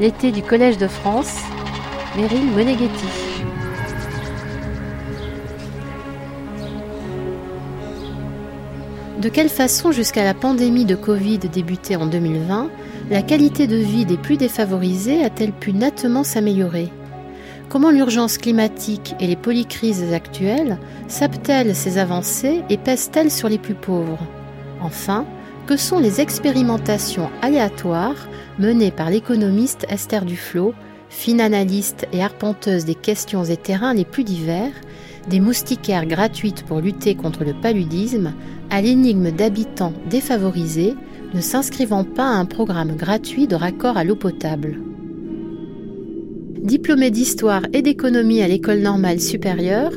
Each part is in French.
L'été du Collège de France, Meryl Moneghetti. De quelle façon, jusqu'à la pandémie de Covid débutée en 2020, la qualité de vie des plus défavorisés a-t-elle pu nettement s'améliorer? Comment l'urgence climatique et les polycrises actuelles sapent-elles ces avancées et pèsent-elles sur les plus pauvres? Enfin, que sont les expérimentations aléatoires menées par l'économiste Esther Duflo, fine analyste et arpenteuse des questions et terrains les plus divers, des moustiquaires gratuites pour lutter contre le paludisme à l'énigme d'habitants défavorisés ne s'inscrivant pas à un programme gratuit de raccord à l'eau potable. Diplômé d'histoire et d'économie à l'école normale supérieure,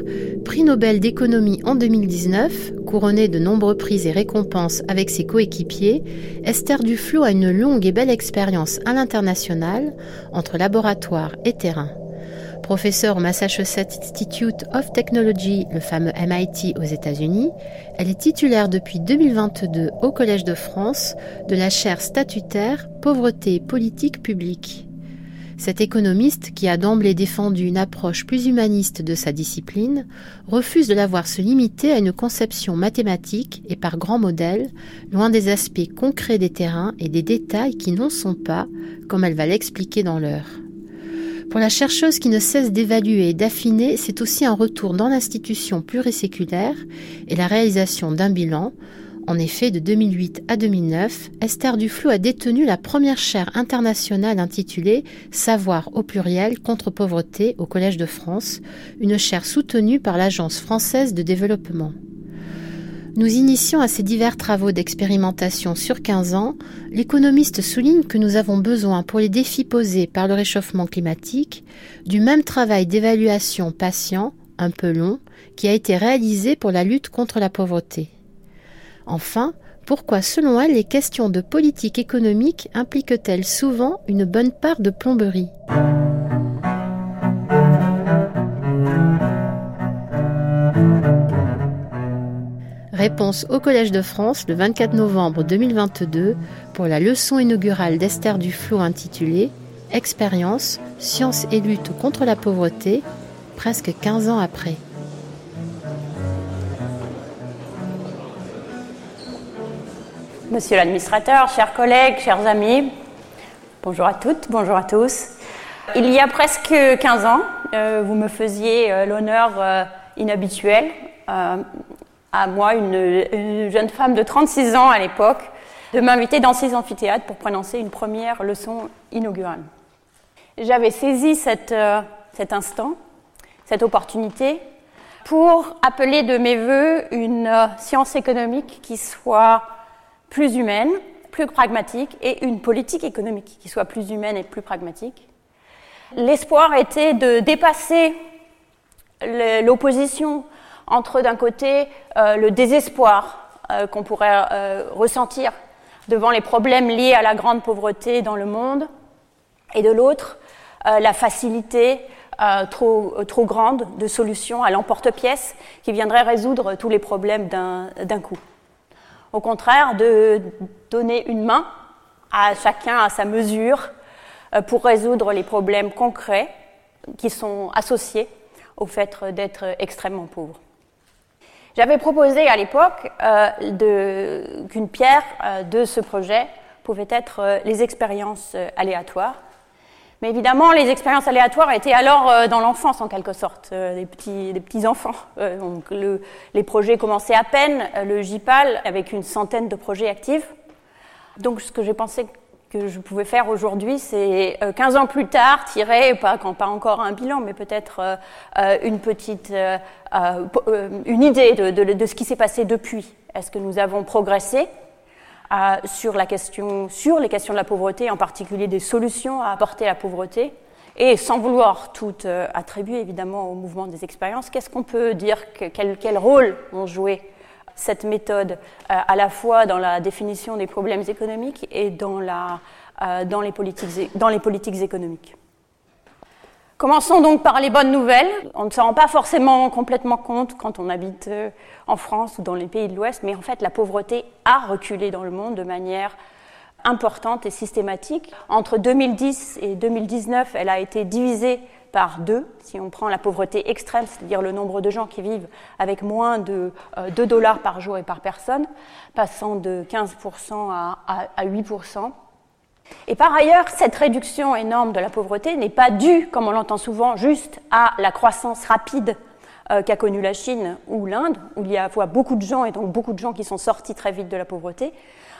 prix Nobel d'économie en 2019, couronné de nombreux prix et récompenses avec ses coéquipiers, Esther Duflo a une longue et belle expérience à l'international entre laboratoire et terrain professeure au Massachusetts Institute of Technology, le fameux MIT aux États-Unis, elle est titulaire depuis 2022 au Collège de France de la chaire statutaire Pauvreté et politique publique. Cet économiste, qui a d'emblée défendu une approche plus humaniste de sa discipline, refuse de la voir se limiter à une conception mathématique et par grands modèles, loin des aspects concrets des terrains et des détails qui n'en sont pas, comme elle va l'expliquer dans l'heure. Pour la chercheuse qui ne cesse d'évaluer et d'affiner, c'est aussi un retour dans l'institution pluriséculaire et la réalisation d'un bilan. En effet, de 2008 à 2009, Esther Duflo a détenu la première chaire internationale intitulée Savoir au pluriel contre pauvreté au Collège de France, une chaire soutenue par l'Agence française de développement nous initions à ces divers travaux d'expérimentation sur 15 ans, l'économiste souligne que nous avons besoin pour les défis posés par le réchauffement climatique du même travail d'évaluation patient, un peu long, qui a été réalisé pour la lutte contre la pauvreté. Enfin, pourquoi selon elle les questions de politique économique impliquent-elles souvent une bonne part de plomberie? Réponse au Collège de France le 24 novembre 2022 pour la leçon inaugurale d'Esther Duflo intitulée Expérience, science et lutte contre la pauvreté, presque 15 ans après. Monsieur l'administrateur, chers collègues, chers amis, bonjour à toutes, bonjour à tous. Il y a presque 15 ans, euh, vous me faisiez euh, l'honneur euh, inhabituel à moi, une, jeune femme de 36 ans à l'époque, de m'inviter dans ces amphithéâtres pour prononcer une première leçon inaugurale. J'avais saisi cet instant, cette opportunité, pour appeler de mes voeux une science économique qui soit plus humaine, plus pragmatique, et une politique économique qui soit plus humaine et plus pragmatique. L'espoir était de dépasser l'opposition entre d'un côté euh, le désespoir euh, qu'on pourrait euh, ressentir devant les problèmes liés à la grande pauvreté dans le monde, et de l'autre la facilité trop, grande de solutions à l'emporte-pièce qui viendrait résoudre tous les problèmes d'un coup. Au contraire, de donner une main à chacun à sa mesure pour résoudre les problèmes concrets qui sont associés au fait d'être extrêmement pauvre. J'avais proposé à l'époque euh, qu'une pierre euh, de ce projet pouvait être euh, les expériences aléatoires. Mais évidemment, les expériences aléatoires étaient alors dans l'enfance, en quelque sorte, des, petits, des petits enfants. donc les projets commençaient à peine, le JPAL avec une centaine de projets actifs. Donc ce que j'ai pensé que je pouvais faire aujourd'hui, c'est 15 euh, ans plus tard, tirer, pas, pas encore un bilan, mais peut-être euh, euh, une petite une idée de, de, ce qui s'est passé depuis. Est-ce que nous avons progressé? Sur, la question, sur les questions de la pauvreté, en particulier des solutions à apporter à la pauvreté et sans vouloir tout attribuer évidemment au mouvement des expériences, qu'est-ce qu'on peut dire, que, quel, quel rôle ont joué cette méthode euh, à la fois dans la définition des problèmes économiques et dans, la, euh, dans, les, politiques, dans les politiques économiques? Commençons donc par les bonnes nouvelles. On ne se rend pas forcément complètement compte quand on habite euh, en France ou dans les pays de l'Ouest, mais en fait la pauvreté a reculé dans le monde de manière importante et systématique. Entre 2010 et 2019, elle a été divisée par deux. Si on prend la pauvreté extrême, c'est-à-dire le nombre de gens qui vivent avec moins de 2 euh, dollars par jour et par personne, passant de 15% à, à 8%. Et par ailleurs, cette réduction énorme de la pauvreté n'est pas due, comme on l'entend souvent, juste à la croissance rapide euh, qu'a connue la Chine ou l'Inde, où il y a à fois beaucoup de gens et donc beaucoup de gens qui sont sortis très vite de la pauvreté.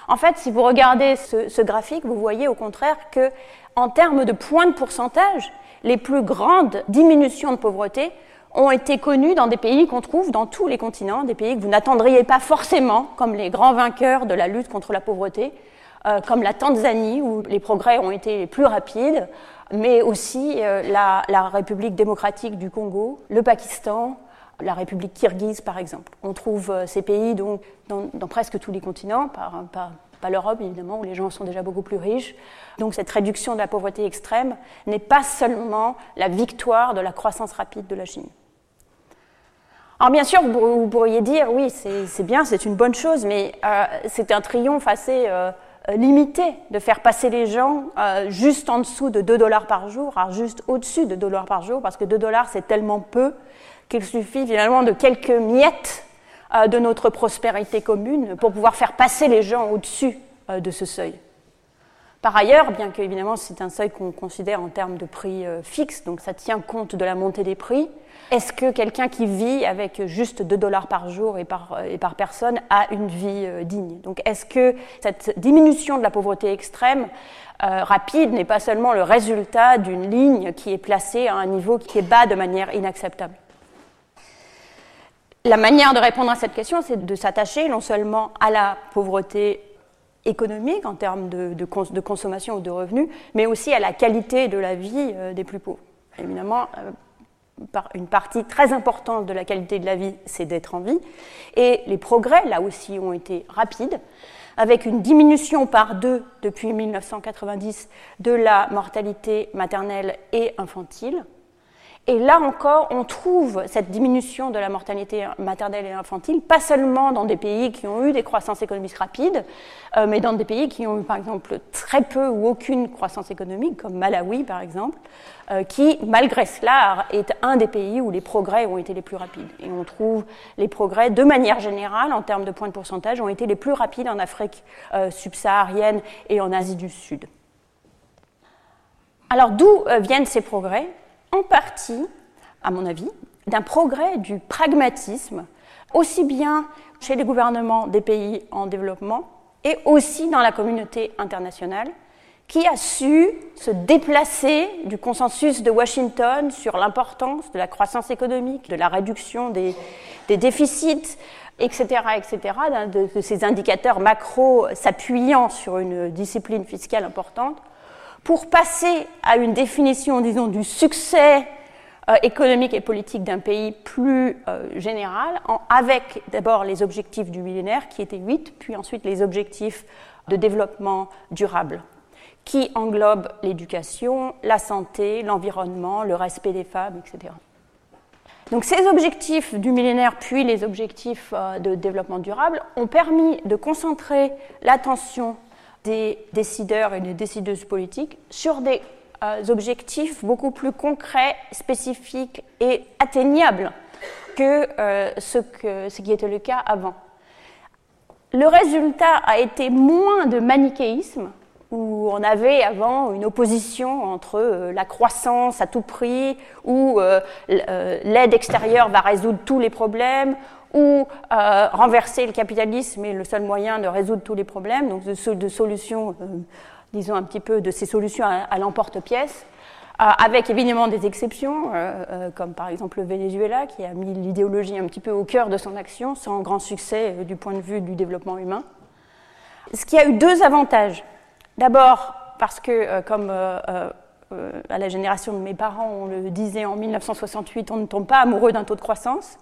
En fait, si vous regardez ce, graphique, vous voyez au contraire que, en termes de points de pourcentage, les plus grandes diminutions de pauvreté ont été connues dans des pays qu'on trouve dans tous les continents, des pays que vous n'attendriez pas forcément comme les grands vainqueurs de la lutte contre la pauvreté, comme la Tanzanie, où les progrès ont été les plus rapides, mais aussi euh, la, République démocratique du Congo, le Pakistan, la République kirghize, par exemple. On trouve euh, ces pays donc, dans, presque tous les continents, pas l'Europe évidemment, où les gens sont déjà beaucoup plus riches. Donc cette réduction de la pauvreté extrême n'est pas seulement la victoire de la croissance rapide de la Chine. Alors bien sûr, vous pourriez dire, oui, c'est bien, c'est une bonne chose, mais c'est un triomphe assez euh, limité de faire passer les gens euh, juste en dessous de 2 dollars par jour, à juste au-dessus de 2 dollars par jour, parce que 2 dollars c'est tellement peu qu'il suffit finalement de quelques miettes euh, de notre prospérité commune pour pouvoir faire passer les gens au-dessus de ce seuil. Par ailleurs, bien que évidemment c'est un seuil qu'on considère en termes de prix fixe, donc ça tient compte de la montée des prix, est-ce que quelqu'un qui vit avec juste 2 dollars par jour et par, et par personne a une vie euh, digne? Donc est-ce que cette diminution de la pauvreté extrême euh, rapide n'est pas seulement le résultat d'une ligne qui est placée à un niveau qui est bas de manière inacceptable? La manière de répondre à cette question, c'est de s'attacher non seulement à la pauvreté économique en termes de, consommation ou de revenus, mais aussi à la qualité de la vie euh, des plus pauvres. Évidemment, une partie très importante de la qualité de la vie, c'est d'être en vie. Et les progrès, là aussi, ont été rapides, avec une diminution par deux depuis 1990 de la mortalité maternelle et infantile. Et là encore, on trouve cette diminution de la mortalité maternelle et infantile, pas seulement dans des pays qui ont eu des croissances économiques rapides, euh, mais dans des pays qui ont eu par exemple très peu ou aucune croissance économique, comme Malawi par exemple, euh, qui, malgré cela, est un des pays où les progrès ont été les plus rapides. Et on trouve les progrès, de manière générale, en termes de points de pourcentage, ont été les plus rapides en Afrique euh, subsaharienne et en Asie du Sud. Alors d'où viennent ces progrès? En partie, à mon avis, d'un progrès du pragmatisme, aussi bien chez les gouvernements des pays en développement et aussi dans la communauté internationale, qui a su se déplacer du consensus de Washington sur l'importance de la croissance économique, de la réduction des, déficits, etc., etc., de, de ces indicateurs macro s'appuyant sur une discipline fiscale importante, pour passer à une définition, disons, du succès euh, économique et politique d'un pays plus euh, général, avec d'abord les objectifs du millénaire, qui étaient huit, puis ensuite les objectifs de développement durable, qui englobent l'éducation, la santé, l'environnement, le respect des femmes, etc. Donc ces objectifs du millénaire, puis les objectifs euh, de développement durable, ont permis de concentrer l'attention des décideurs et des décideuses politiques sur des euh, objectifs beaucoup plus concrets, spécifiques et atteignables que, euh, ce que ce qui était le cas avant. Le résultat a été moins de manichéisme, où on avait avant une opposition entre euh, la croissance à tout prix, où l'aide extérieure va résoudre tous les problèmes, ou euh, renverser le capitalisme est le seul moyen de résoudre tous les problèmes, donc de, solutions, euh, disons un petit peu de ces solutions à, l'emporte-pièce, euh, avec évidemment des exceptions, comme par exemple le Venezuela, qui a mis l'idéologie un petit peu au cœur de son action, sans grand succès du point de vue du développement humain. Ce qui a eu deux avantages. D'abord, parce que, comme à la génération de mes parents, on le disait en 1968, on ne tombe pas amoureux d'un taux de croissance.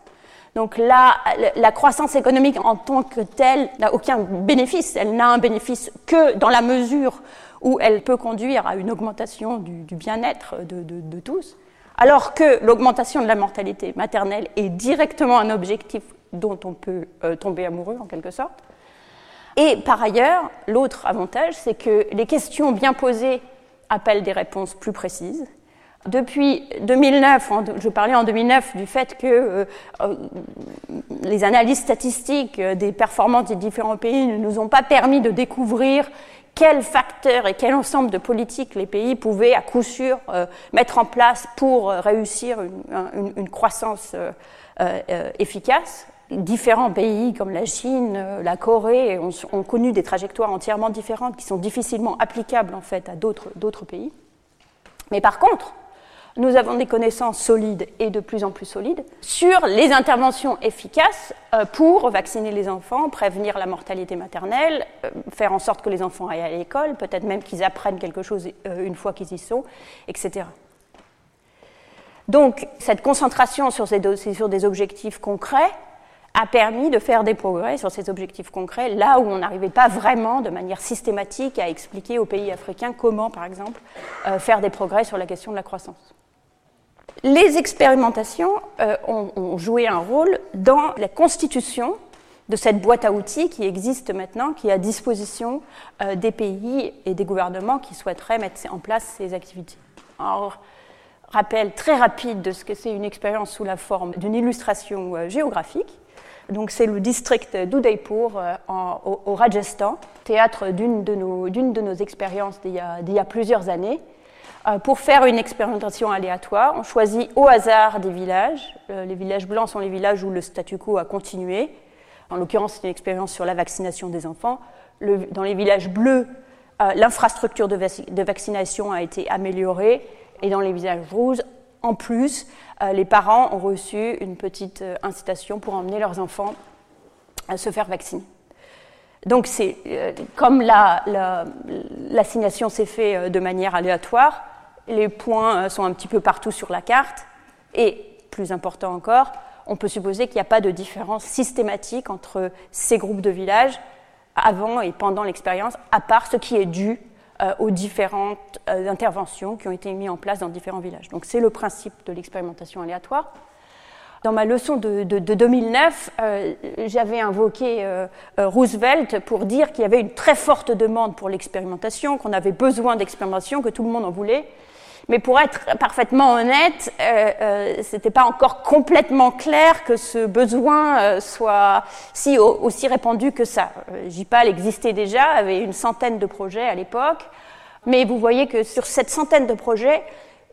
Donc là, la croissance économique en tant que telle n'a aucun bénéfice. Elle n'a un bénéfice que dans la mesure où elle peut conduire à une augmentation du, bien-être de, tous. alors que l'augmentation de la mortalité maternelle est directement un objectif dont on peut euh, tomber amoureux en quelque sorte. Et par ailleurs, l'autre avantage, c'est que les questions bien posées appellent des réponses plus précises. Depuis 2009, je parlais en 2009 du fait que euh, euh, les analyses statistiques des performances des différents pays ne nous ont pas permis de découvrir quels facteurs et quel ensemble de politiques les pays pouvaient à coup sûr mettre en place pour réussir une croissance efficace différents pays comme la Chine, euh, la Corée ont, connu des trajectoires entièrement différentes qui sont difficilement applicables en fait à d'autres pays. Mais par contre, nous avons des connaissances solides et de plus en plus solides sur les interventions efficaces euh, pour vacciner les enfants, prévenir la mortalité maternelle, euh, faire en sorte que les enfants aillent à l'école, peut-être même qu'ils apprennent quelque chose une fois qu'ils y sont, etc. Donc cette concentration sur, sur des objectifs concrets a permis de faire des progrès sur ces objectifs concrets, là où on n'arrivait pas vraiment de manière systématique à expliquer aux pays africains comment, par exemple, euh, faire des progrès sur la question de la croissance. Les expérimentations euh, ont, joué un rôle dans la constitution de cette boîte à outils qui existe maintenant, qui est à disposition euh, des pays et des gouvernements qui souhaiteraient mettre en place ces activités. Alors, rappel très rapide de ce que c'est une expérience sous la forme d'une illustration géographique. Donc c'est le district d'Udaipur euh, au, Rajasthan, théâtre d'une de, nos, expériences d'il y, a plusieurs années. Euh, pour faire une expérimentation aléatoire, on choisit au hasard des villages. Euh, les villages blancs sont les villages où le statu quo a continué. En l'occurrence, c'est une expérience sur la vaccination des enfants. dans les villages bleus, l'infrastructure de, vaccination a été améliorée. Et dans les villages rouges, en plus, euh, les parents ont reçu une petite euh, incitation pour emmener leurs enfants à se faire vacciner. Donc, c'est euh, comme l'assignation s'est faite de manière aléatoire, les points sont un petit peu partout sur la carte, et plus important encore, on peut supposer qu'il n'y a pas de différence systématique entre ces groupes de villages avant et pendant l'expérience, à part ce qui est dû euh, aux différentes euh, interventions qui ont été mises en place dans différents villages. Donc c'est le principe de l'expérimentation aléatoire. Dans ma leçon de, 2009, euh, j'avais invoqué Roosevelt pour dire qu'il y avait une très forte demande pour l'expérimentation, qu'on avait besoin d'expérimentation, que tout le monde en voulait. Mais pour être parfaitement honnête, euh, euh, c'était pas encore complètement clair que ce besoin euh, soit si aussi répandu que ça. JPAL existait déjà, avait une centaine de projets à l'époque, mais vous voyez que sur cette centaine de projets,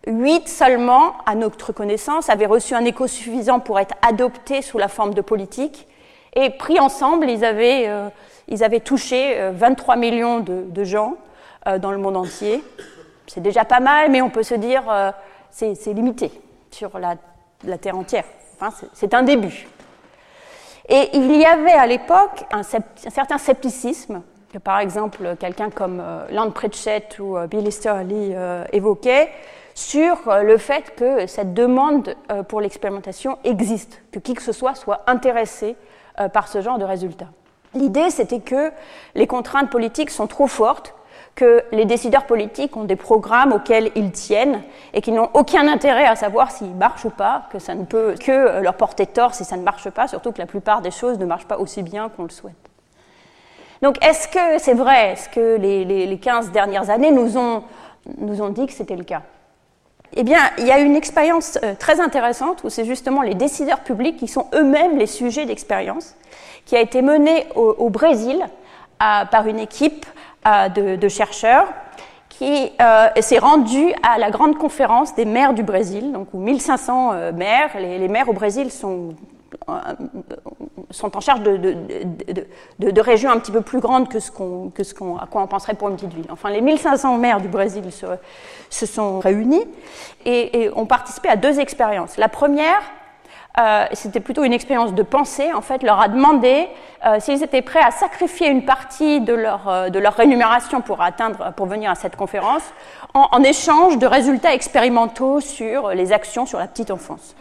huit seulement, à notre connaissance, avaient reçu un écho suffisant pour être adoptés sous la forme de politique, et pris ensemble, ils avaient, ils avaient touché 23 millions de gens dans le monde entier c'est déjà pas mal, mais on peut se dire euh, c'est limité sur la, Terre entière. C'est un début. Et il y avait à l'époque un, certain scepticisme que, par exemple, quelqu'un comme euh, Land Pritchett ou euh, Bill Easterly évoquait sur le fait que cette demande pour l'expérimentation existe, que qui que ce soit soit intéressé par ce genre de résultats. L'idée, c'était que les contraintes politiques sont trop fortes que les décideurs politiques ont des programmes auxquels ils tiennent et qu'ils n'ont aucun intérêt à savoir s'ils marchent ou pas, que ça ne peut que leur porter tort si ça ne marche pas, surtout que la plupart des choses ne marchent pas aussi bien qu'on le souhaite. Donc est-ce que c'est vrai Est-ce que les, les, 15 dernières années nous ont, nous ont dit que c'était le cas? Eh bien, il y a une expérience euh, très intéressante où c'est justement les décideurs publics qui sont eux-mêmes les sujets d'expérience, qui a été menée au, Brésil par une équipe euh, de, chercheurs qui euh, s'est rendu à la grande conférence des maires du Brésil, donc où 1500 euh, maires, les, maires au Brésil sont, sont en charge de, de, régions un petit peu plus grandes que ce, qu'on, que ce à quoi on penserait pour une petite ville. Enfin, les 1500 maires du Brésil se, sont réunis et ont participé à deux expériences. La première, euh, c'était plutôt une expérience de pensée, en fait, leur a demandé euh, s'ils étaient prêts à sacrifier une partie de leur, euh, de leur rémunération pour, atteindre, pour venir à cette conférence, en, en, échange de résultats expérimentaux sur les actions sur la petite enfance.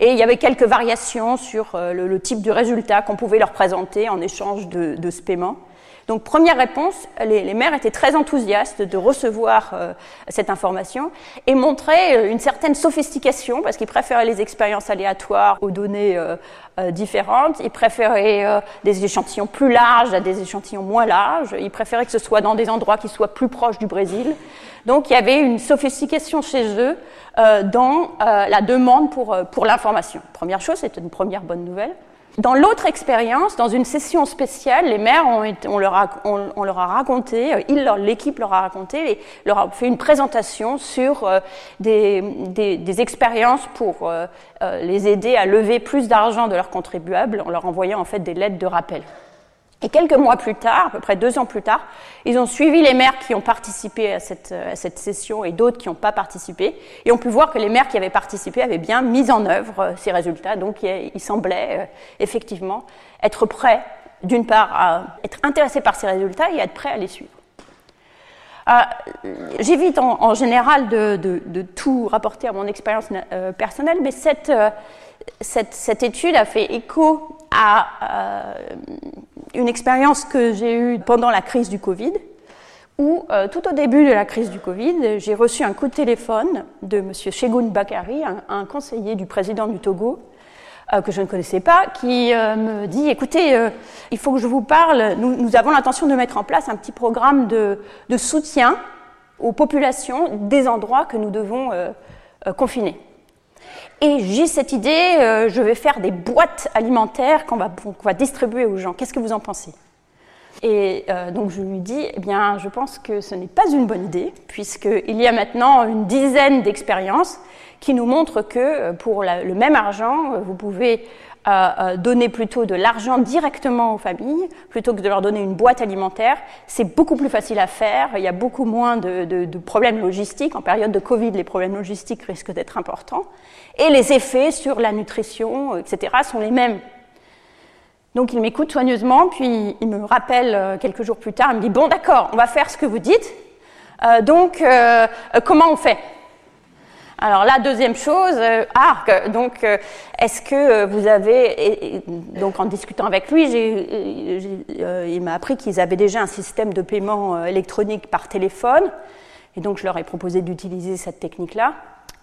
Et il y avait quelques variations sur le, type de résultat qu'on pouvait leur présenter en échange de, de ce paiement. Donc première réponse, les, maires étaient très enthousiastes de recevoir euh, cette information et montraient euh, une certaine sophistication parce qu'ils préféraient les expériences aléatoires aux données euh, différentes, ils préféraient des échantillons plus larges à des échantillons moins larges, ils préféraient que ce soit dans des endroits qui soient plus proches du Brésil. Donc il y avait une sophistication chez eux dans la demande pour, pour l'information. Première chose, c'est une première bonne nouvelle. Dans l'autre expérience, dans une session spéciale, les maires, ont on, leur a, on, leur a, raconté, euh, l'équipe leur a raconté, et leur a fait une présentation sur euh, des, des, des, expériences pour euh, les aider à lever plus d'argent de leurs contribuables en leur envoyant en fait des lettres de rappel. Et quelques mois plus tard, à peu près deux ans plus tard, ils ont suivi les maires qui ont participé à cette, à cette session et d'autres qui n'ont pas participé, et ont pu voir que les maires qui avaient participé avaient bien mis en œuvre euh, ces résultats. Donc ils semblaient euh, effectivement être prêts, d'une part, à être intéressés par ces résultats et à être prêts à les suivre. Euh, J'évite en, général de, de, tout rapporter à mon expérience euh, personnelle, mais cette, cette, étude a fait écho à euh, une expérience que j'ai eue pendant la crise du Covid, où euh, tout au début de la crise du Covid, j'ai reçu un coup de téléphone de M. Shegun Bakari, un, conseiller du président du Togo, euh, que je ne connaissais pas, qui me dit, écoutez, il faut que je vous parle, nous, avons l'intention de mettre en place un petit programme de, soutien aux populations des endroits que nous devons confiner. Et j'ai cette idée, euh, je vais faire des boîtes alimentaires qu'on va, distribuer aux gens. Qu'est-ce que vous en pensez? Et euh, donc je lui dis, eh bien, je pense que ce n'est pas une bonne idée, puisqu'il y a maintenant une dizaine d'expériences qui nous montrent que euh, pour le même argent, vous pouvez donner plutôt de l'argent directement aux familles plutôt que de leur donner une boîte alimentaire. C'est beaucoup plus facile à faire, il y a beaucoup moins de, problèmes logistiques. En période de Covid, les problèmes logistiques risquent d'être importants et les effets sur la nutrition, etc., sont les mêmes. Donc il m'écoute soigneusement, puis il me rappelle euh, quelques jours plus tard, il me dit, bon d'accord, on va faire ce que vous dites, euh, donc euh, comment on fait? Alors la deuxième chose, ah, donc est-ce que vous avez, donc en discutant avec lui, il m'a appris qu'ils avaient déjà un système de paiement électronique par téléphone, et donc je leur ai proposé d'utiliser cette technique-là.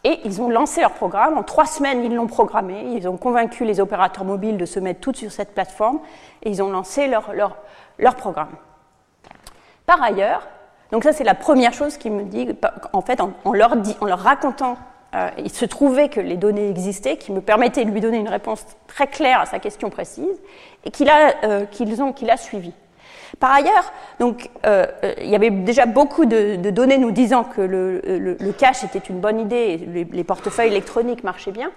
Et ils ont lancé leur programme. En trois semaines, ils l'ont programmé. Ils ont convaincu les opérateurs mobiles de se mettre tous sur cette plateforme. Et ils ont lancé leur, leur, leur programme. Par ailleurs, donc ça c'est la première chose qui me dit, en fait, en, leur, racontant, euh, il se trouvait que les données existaient, qui me permettaient de lui donner une réponse très claire à sa question précise, et qu'il a, euh, qu'ils ont, qu'il a suivi. Par ailleurs, donc, euh, il y avait déjà beaucoup de, données nous disant que le, cash était une bonne idée, les, portefeuilles électroniques marchaient bien.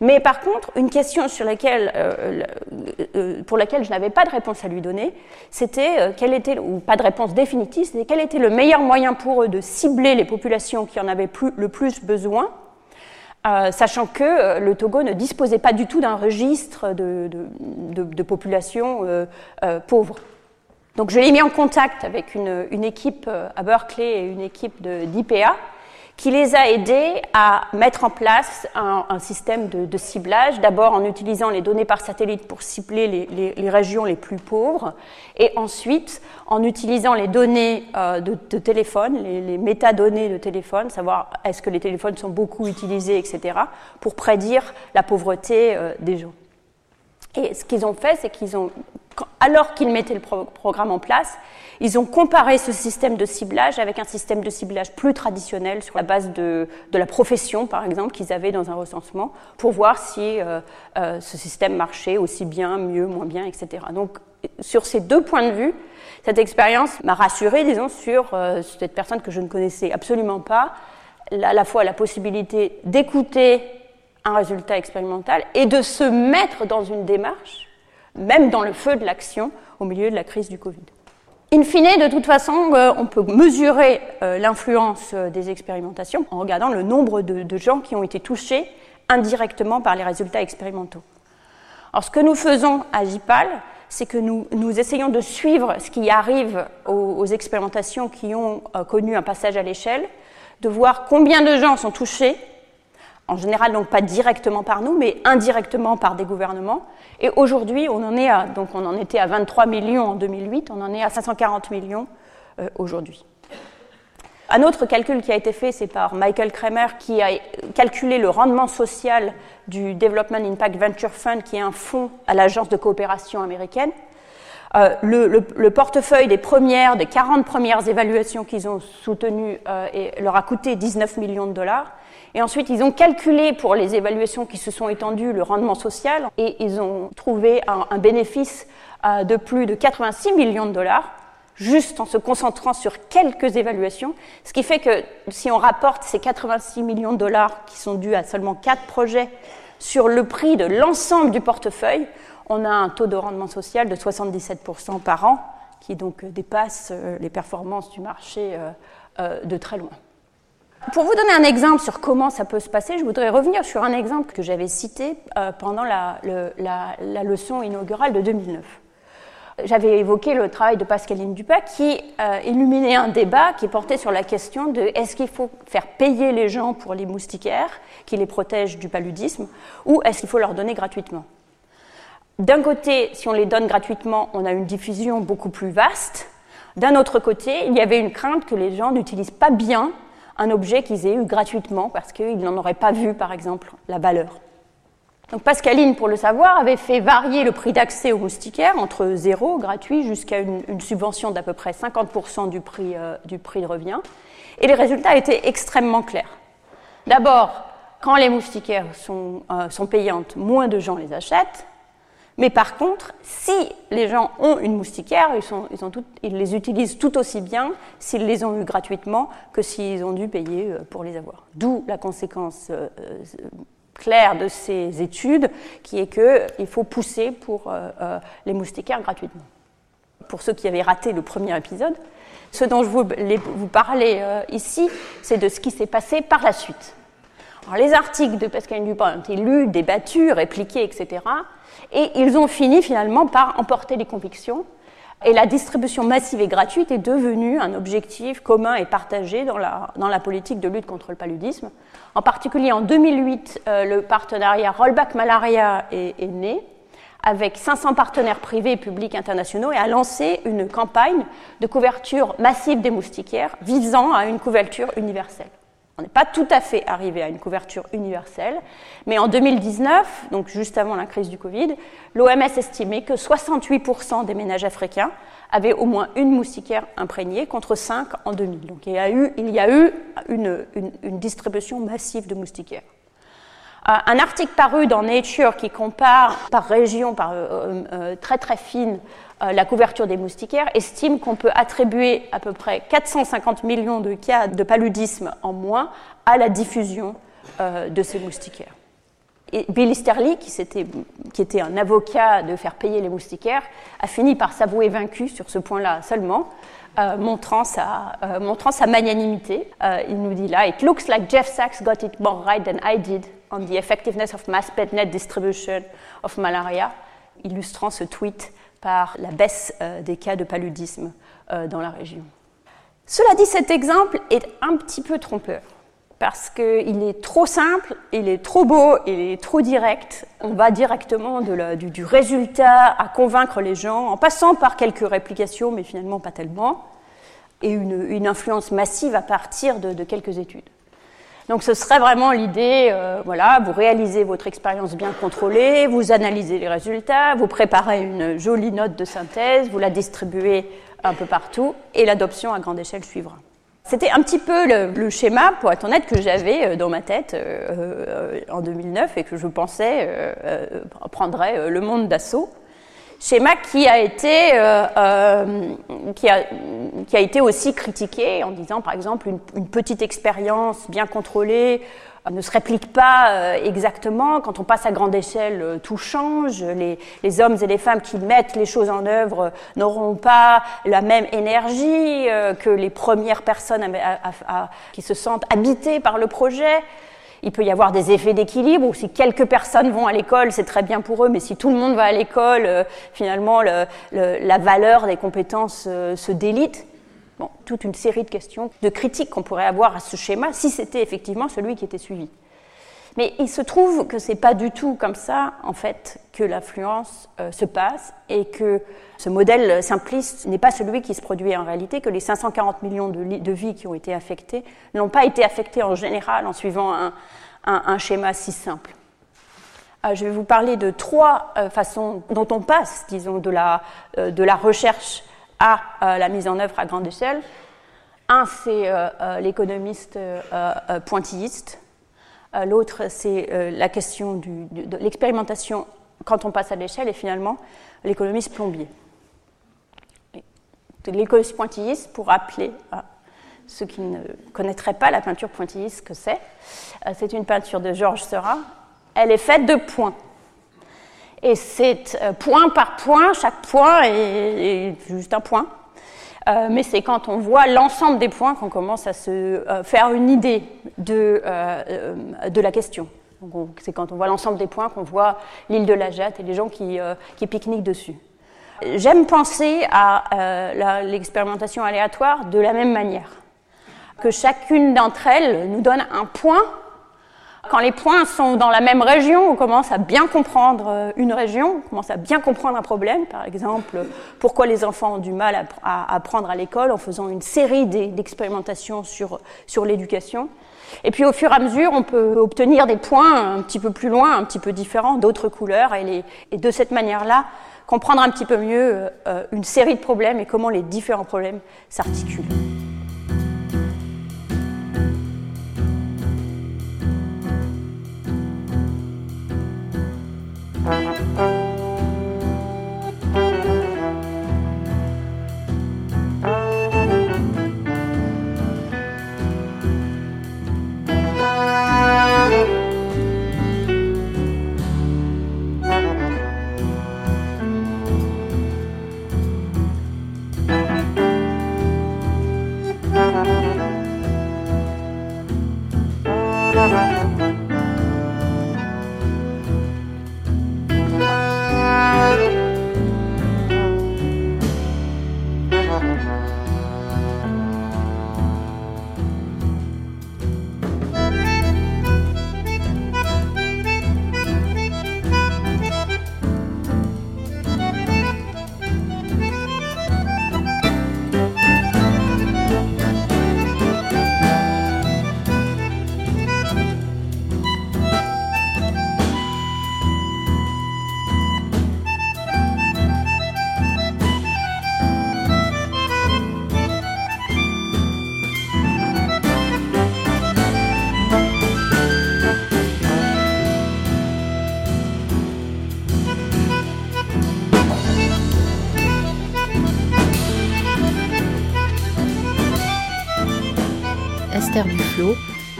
Mais par contre, une question sur laquelle, euh, pour laquelle je n'avais pas de réponse à lui donner, c'était quel était, ou pas de réponse définitive, c'était quel était le meilleur moyen pour eux de cibler les populations qui en avaient le plus besoin, sachant que le Togo ne disposait pas du tout d'un registre de, populations pauvres. Donc je l'ai mis en contact avec une, une, équipe euh, à Berkeley et une équipe d'IPA qui les a aidés à mettre en place un, système de, ciblage, d'abord en utilisant les données par satellite pour cibler les, régions les plus pauvres, et ensuite en utilisant les données euh, de, de, téléphone, les, les, métadonnées de téléphone, savoir est-ce que les téléphones sont beaucoup utilisés, etc., pour prédire la pauvreté euh, des gens. Et ce qu'ils ont fait, c'est qu'ils ont alors qu'ils mettaient le programme en place, ils ont comparé ce système de ciblage avec un système de ciblage plus traditionnel sur la base de, la profession, par exemple, qu'ils avaient dans un recensement, pour voir si euh, euh, ce système marchait aussi bien, mieux, moins bien, etc. Donc, sur ces deux points de vue, cette expérience m'a rassurée, disons, sur euh, cette personne que je ne connaissais absolument pas, à la fois la possibilité d'écouter un résultat expérimental et de se mettre dans une démarche même dans le feu de l'action au milieu de la crise du Covid. In fine, de toute façon, euh, on peut mesurer euh, l'influence euh, des expérimentations en regardant le nombre de, gens qui ont été touchés indirectement par les résultats expérimentaux. Alors, ce que nous faisons à JPAL, c'est que nous, essayons de suivre ce qui arrive aux, expérimentations qui ont connu un passage à l'échelle, de voir combien de gens sont touchés En général, donc pas directement par nous, mais indirectement par des gouvernements. Et aujourd'hui, on en est à, donc on en était à 23 millions en 2008, on en est à 540 millions euh, aujourd'hui. Un autre calcul qui a été fait, c'est par Michael Kramer, qui a calculé le rendement social du Development Impact Venture Fund, qui est un fonds à l'agence de coopération américaine. Euh, le, portefeuille des premières, des 40 premières évaluations qu'ils ont soutenues euh, leur a coûté 19 millions de dollars. Et ensuite, ils ont calculé pour les évaluations qui se sont étendues le rendement social et ils ont trouvé un, bénéfice euh, de plus de 86 millions de dollars juste en se concentrant sur quelques évaluations, ce qui fait que si on rapporte ces 86 millions de dollars qui sont dus à seulement 4 projets sur le prix de l'ensemble du portefeuille, on a un taux de rendement social de 77% par an, qui donc dépasse euh, les performances du marché euh, de très loin. Pour vous donner un exemple sur comment ça peut se passer, je voudrais revenir sur un exemple que j'avais cité pendant la, la, leçon inaugurale de 2009. J'avais évoqué le travail de Pascaline Dupin qui illuminait un débat qui portait sur la question de est-ce qu'il faut faire payer les gens pour les moustiquaires qui les protègent du paludisme ou est-ce qu'il faut leur donner gratuitement? D'un côté, si on les donne gratuitement, on a une diffusion beaucoup plus vaste. D'un autre côté, il y avait une crainte que les gens n'utilisent pas bien un objet qu'ils aient eu gratuitement parce qu'ils n'en auraient pas vu, par exemple, la valeur. Donc Pascaline, pour le savoir, avait fait varier le prix d'accès aux moustiquaires entre zéro, gratuit, jusqu'à une, subvention d'à peu près 50% du prix, euh, du prix de revient. Et les résultats étaient extrêmement clairs. D'abord, quand les moustiquaires sont, euh, sont payantes, moins de gens les achètent. Mais par contre, si les gens ont une moustiquaire, ils, les utilisent tout aussi bien s'ils les ont eu gratuitement que s'ils ont dû payer euh, pour les avoir. D'où la conséquence euh, euh, claire de ces études, qui est qu'il faut pousser pour les moustiquaires gratuitement. Pour ceux qui avaient raté le premier épisode, ce dont je voulais vous parler ici, c'est de ce qui s'est passé par la suite. Alors, les articles de Pascal Dupin ont été lus, débattus, répliqués, etc. Et ils ont fini finalement par emporter les convictions. Et la distribution massive et gratuite est devenue un objectif commun et partagé dans la, politique de lutte contre le paludisme. En particulier en 2008, euh, le partenariat Rollback Malaria est, est, né avec 500 partenaires privés et publics internationaux et a lancé une campagne de couverture massive des moustiquaires visant à une couverture universelle. On n'est pas tout à fait arrivé à une couverture universelle, mais en 2019, donc juste avant la crise du Covid, l'OMS estimait que 68% des ménages africains avaient au moins une moustiquaire imprégnée contre 5 en 2000. Donc il y a eu, une, distribution massive de moustiquaires. Euh, un article paru dans Nature qui compare par région, par euh, euh, très très fine, euh, la couverture des moustiquaires estime qu'on peut attribuer à peu près 450 millions de cas de paludisme en moins à la diffusion euh, de ces moustiquaires. Et Bill Easterly, qui, était un avocat de faire payer les moustiquaires, a fini par s'avouer vaincu sur ce point-là seulement, euh, montrant, sa, montrant, sa, magnanimité. il nous dit là, It looks like Jeff Sachs got it more right than I did on the effectiveness of mass net distribution of malaria, illustrant ce tweet par la baisse euh, des cas de paludisme euh, dans la région. Cela dit, cet exemple est un petit peu trompeur parce qu'il est trop simple, il est trop beau, il est trop direct. On va directement du, résultat à convaincre les gens en passant par quelques réplications, mais finalement pas tellement, et une, influence massive à partir de quelques études. Donc ce serait vraiment l'idée, euh, voilà, vous réalisez votre expérience bien contrôlée, vous analysez les résultats, vous préparez une jolie note de synthèse, vous la distribuez un peu partout et l'adoption à grande échelle suivra. C'était un petit peu le, schéma, pour être honnête, que j'avais euh, dans ma tête euh, en 2009 et que je pensais prendrait le monde d'assaut schéma qui a été, euh, euh, qui, a, qui, a, été aussi critiqué en disant, par exemple, une, petite expérience bien contrôlée euh, ne se réplique pas euh, exactement. Quand on passe à grande échelle, tout change. Les, hommes et les femmes qui mettent les choses en œuvre n'auront pas la même énergie que les premières personnes qui se sentent habitées par le projet. Il peut y avoir des effets d'équilibre, ou si quelques personnes vont à l'école, c'est très bien pour eux, mais si tout le monde va à l'école, euh, finalement, la valeur des compétences euh, se délite. Toute une série de questions, de critiques qu'on pourrait avoir à ce schéma, si c'était effectivement celui qui était suivi. Mais il se trouve que ce n'est pas du tout comme ça, en fait, que l'affluence euh, se passe et que ce modèle simpliste n'est pas celui qui se produit en réalité, que les 540 millions de, vies qui ont été affectées n'ont pas été affectées en général en suivant un, schéma si simple. Euh, je vais vous parler de trois euh, façons dont on passe, disons, de la, de la recherche à la mise en œuvre à grande échelle. Un, c'est l'économiste pointilliste euh, l'autre, c'est euh, la question de l'expérimentation quand on passe à l'échelle et finalement l'économiste plombier. L'économiste pointilliste, pour rappeler à ceux qui ne connaîtraient pas la peinture pointilliste, que c'est, euh, c'est une peinture de Georges Seurat. Elle est faite de points. Et c'est point par point, chaque point est juste un point. Euh, mais c'est quand on voit l'ensemble des points qu'on commence à se euh, faire une idée de, euh, de la question. C'est quand on voit l'ensemble des points qu'on voit l'île de la Jatte et les gens qui, qui pique-niquent dessus. J'aime penser à l'expérimentation aléatoire de la même manière, que chacune d'entre elles nous donne un point quand les points sont dans la même région, on commence à bien comprendre euh, une région, on commence à bien comprendre un problème. Par exemple, pourquoi les enfants ont du mal à apprendre à l'école en faisant une série d'expérimentations sur, l'éducation. Et puis au fur et à mesure, on peut obtenir des points un petit peu plus loin, un petit peu différents, d'autres couleurs, et, et, de cette manière-là, comprendre un petit peu mieux euh, une série de problèmes et comment les différents problèmes s'articulent.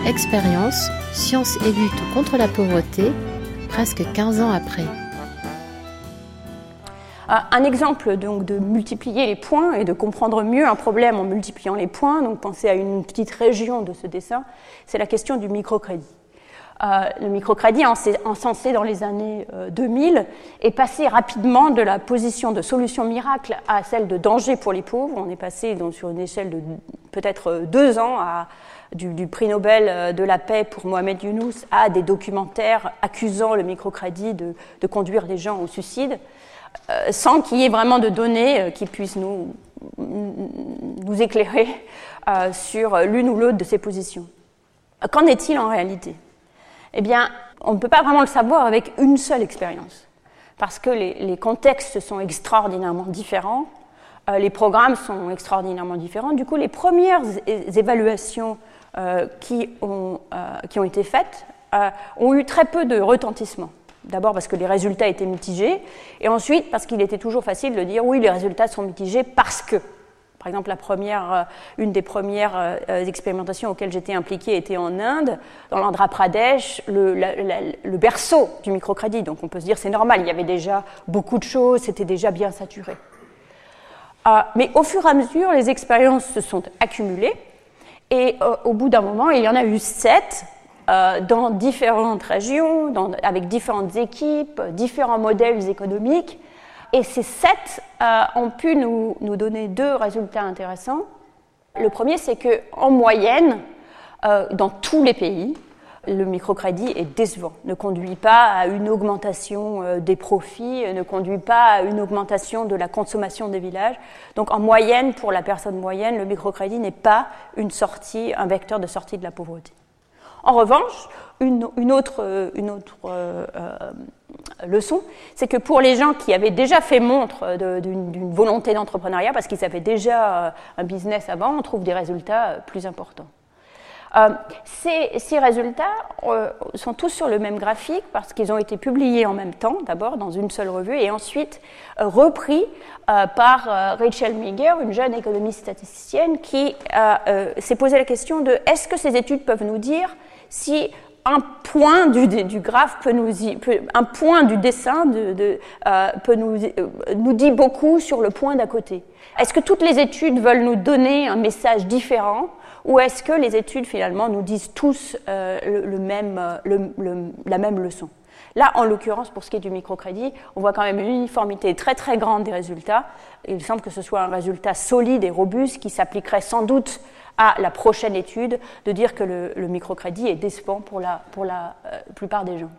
Expérience, science et lutte contre la pauvreté, presque 15 ans après. Un exemple donc de multiplier les points et de comprendre mieux un problème en multipliant les points, donc pensez à une petite région de ce dessin, c'est la question du microcrédit. Euh, le microcrédit encensé dans les années 2000 euh, est passé rapidement de la position de solution miracle à celle de danger pour les pauvres. On est passé donc, sur une échelle de peut-être euh, deux ans à, du, prix Nobel euh, de la paix pour Mohamed Younous à des documentaires accusant le microcrédit de, conduire des gens au suicide, euh, sans qu'il y ait vraiment de données euh, qui puissent nous, nous éclairer sur l'une ou l'autre de ces positions. Qu'en est-il en réalité? Eh bien, on ne peut pas vraiment le savoir avec une seule expérience, parce que les, les contextes sont extraordinairement différents, les programmes sont extraordinairement différents. Du coup, les premières évaluations qui, ont, euh, qui ont été faites euh, ont eu très peu de retentissement. D'abord parce que les résultats étaient mitigés, et ensuite parce qu'il était toujours facile de dire oui, les résultats sont mitigés parce que. Par exemple, la première, une des premières expérimentations auxquelles j'étais impliquée était en Inde, dans l'Andhra Pradesh, le, berceau du microcrédit. Donc on peut se dire c'est normal, il y avait déjà beaucoup de choses, c'était déjà bien saturé. mais au fur et à mesure, les expériences se sont accumulées, et euh, au bout d'un moment, il y en a eu sept euh, dans différentes régions, avec différentes équipes, différents modèles économiques. Et ces sept euh, ont pu nous, nous, donner deux résultats intéressants. Le premier, c'est qu'en moyenne, dans tous les pays, le microcrédit est décevant, ne conduit pas à une augmentation euh, des profits, ne conduit pas à une augmentation de la consommation des villages. Donc en moyenne, pour la personne moyenne, le microcrédit n'est pas une sortie, un vecteur de sortie de la pauvreté. En revanche, une, autre, euh, euh, leçon, c'est que pour les gens qui avaient déjà fait montre d'une volonté d'entrepreneuriat, parce qu'ils avaient déjà un business avant, on trouve des résultats plus importants. Euh, ces, résultats euh, sont tous sur le même graphique parce qu'ils ont été publiés en même temps, d'abord dans une seule revue, et ensuite euh, repris par Rachel Meager, une jeune économiste statisticienne, qui s'est posé la question de est-ce que ces études peuvent nous dire si un point du, graphe peut nous, un point du dessin de, peut nous, nous dit beaucoup sur le point d'à côté? Est-ce que toutes les études veulent nous donner un message différent ou est-ce que les études finalement nous disent tous euh, euh, la même leçon? Là, en l'occurrence, pour ce qui est du microcrédit, on voit quand même une uniformité très très grande des résultats. Il semble que ce soit un résultat solide et robuste qui s'appliquerait sans doute à la prochaine étude de dire que le, microcrédit est décevant pour la, pour la euh, plupart des gens.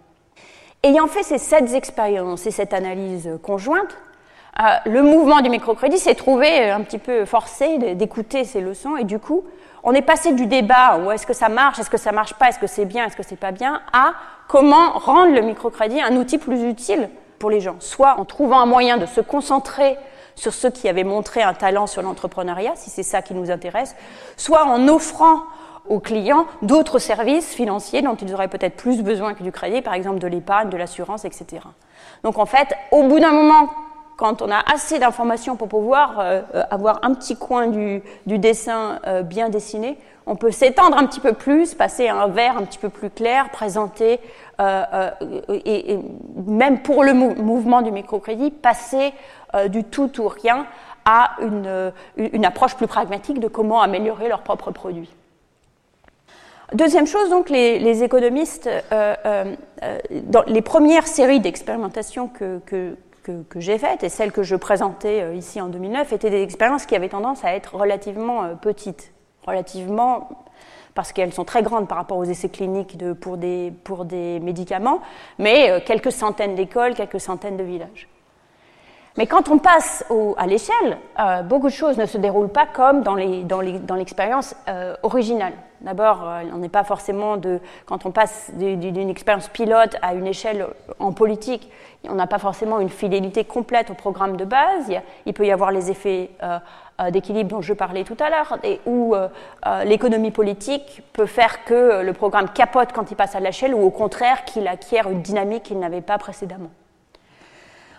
Ayant fait ces sept expériences et cette analyse conjointe, le mouvement du microcrédit s'est trouvé un petit peu forcé d'écouter ces leçons et du coup, on est passé du débat où est-ce que ça marche, est-ce que ça marche pas, est-ce que c'est bien, est-ce que c'est pas bien, à comment rendre le microcrédit un outil plus utile pour les gens. Soit en trouvant un moyen de se concentrer sur ceux qui avaient montré un talent sur l'entrepreneuriat, si c'est ça qui nous intéresse, soit en offrant aux clients d'autres services financiers dont ils auraient peut-être plus besoin que du crédit, par exemple de l'épargne, de l'assurance, etc. Donc en fait, au bout d'un moment, quand on a assez d'informations pour pouvoir euh, euh, avoir un petit coin du, dessin euh, bien dessiné, on peut s'étendre un petit peu plus, passer à un vert un petit peu plus clair, présenter, et, même pour le mouvement du microcrédit, passer du tout ou rien à une, une, approche plus pragmatique de comment améliorer leurs propres produits. Deuxième chose, donc, les, les économistes, dans les premières séries d'expérimentations que, que, que, j'ai faites et celles que je présentais euh, ici en 2009 étaient des expériences qui avaient tendance à être relativement euh, petites, relativement parce qu'elles sont très grandes par rapport aux essais cliniques pour, des, pour des médicaments, mais euh, quelques centaines d'écoles, quelques centaines de villages. Mais quand on passe à l'échelle, beaucoup de choses ne se déroulent pas comme dans l'expérience dans dans originale. D'abord, on n'est pas forcément de, quand on passe d'une expérience pilote à une échelle en politique, on n'a pas forcément une fidélité complète au programme de base. Il, peut y avoir les effets euh, euh, d'équilibre dont je parlais tout à l'heure, et où euh, l'économie politique peut faire que le programme capote quand il passe à l'échelle, ou au contraire qu'il acquiert une dynamique qu'il n'avait pas précédemment.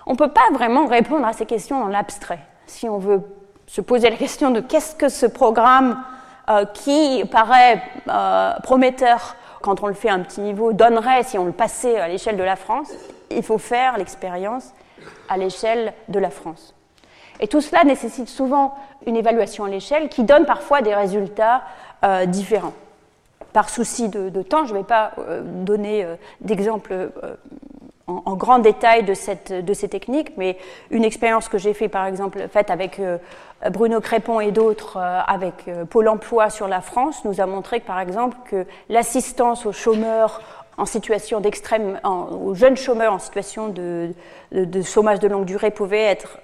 On ne peut pas vraiment répondre à ces questions dans l'abstrait. Si on veut se poser la question de qu'est-ce que ce programme qui paraît prometteur quand on le fait à un petit niveau donnerait si on le passait à l'échelle de la France, il faut faire l'expérience à l'échelle de la France. Et tout cela nécessite souvent une évaluation à l'échelle qui donne parfois des résultats euh, différents. Par souci de, temps, je ne vais pas euh, donner euh, d'exemples en, grand détail de, ces techniques, mais une expérience que j'ai fait, par exemple, faite avec Bruno Crépon et d'autres, avec Pôle emploi sur la France, nous a montré, par exemple, que l'assistance aux chômeurs en situation d'extrême, aux jeunes chômeurs en situation de, chômage de longue durée pouvaient être,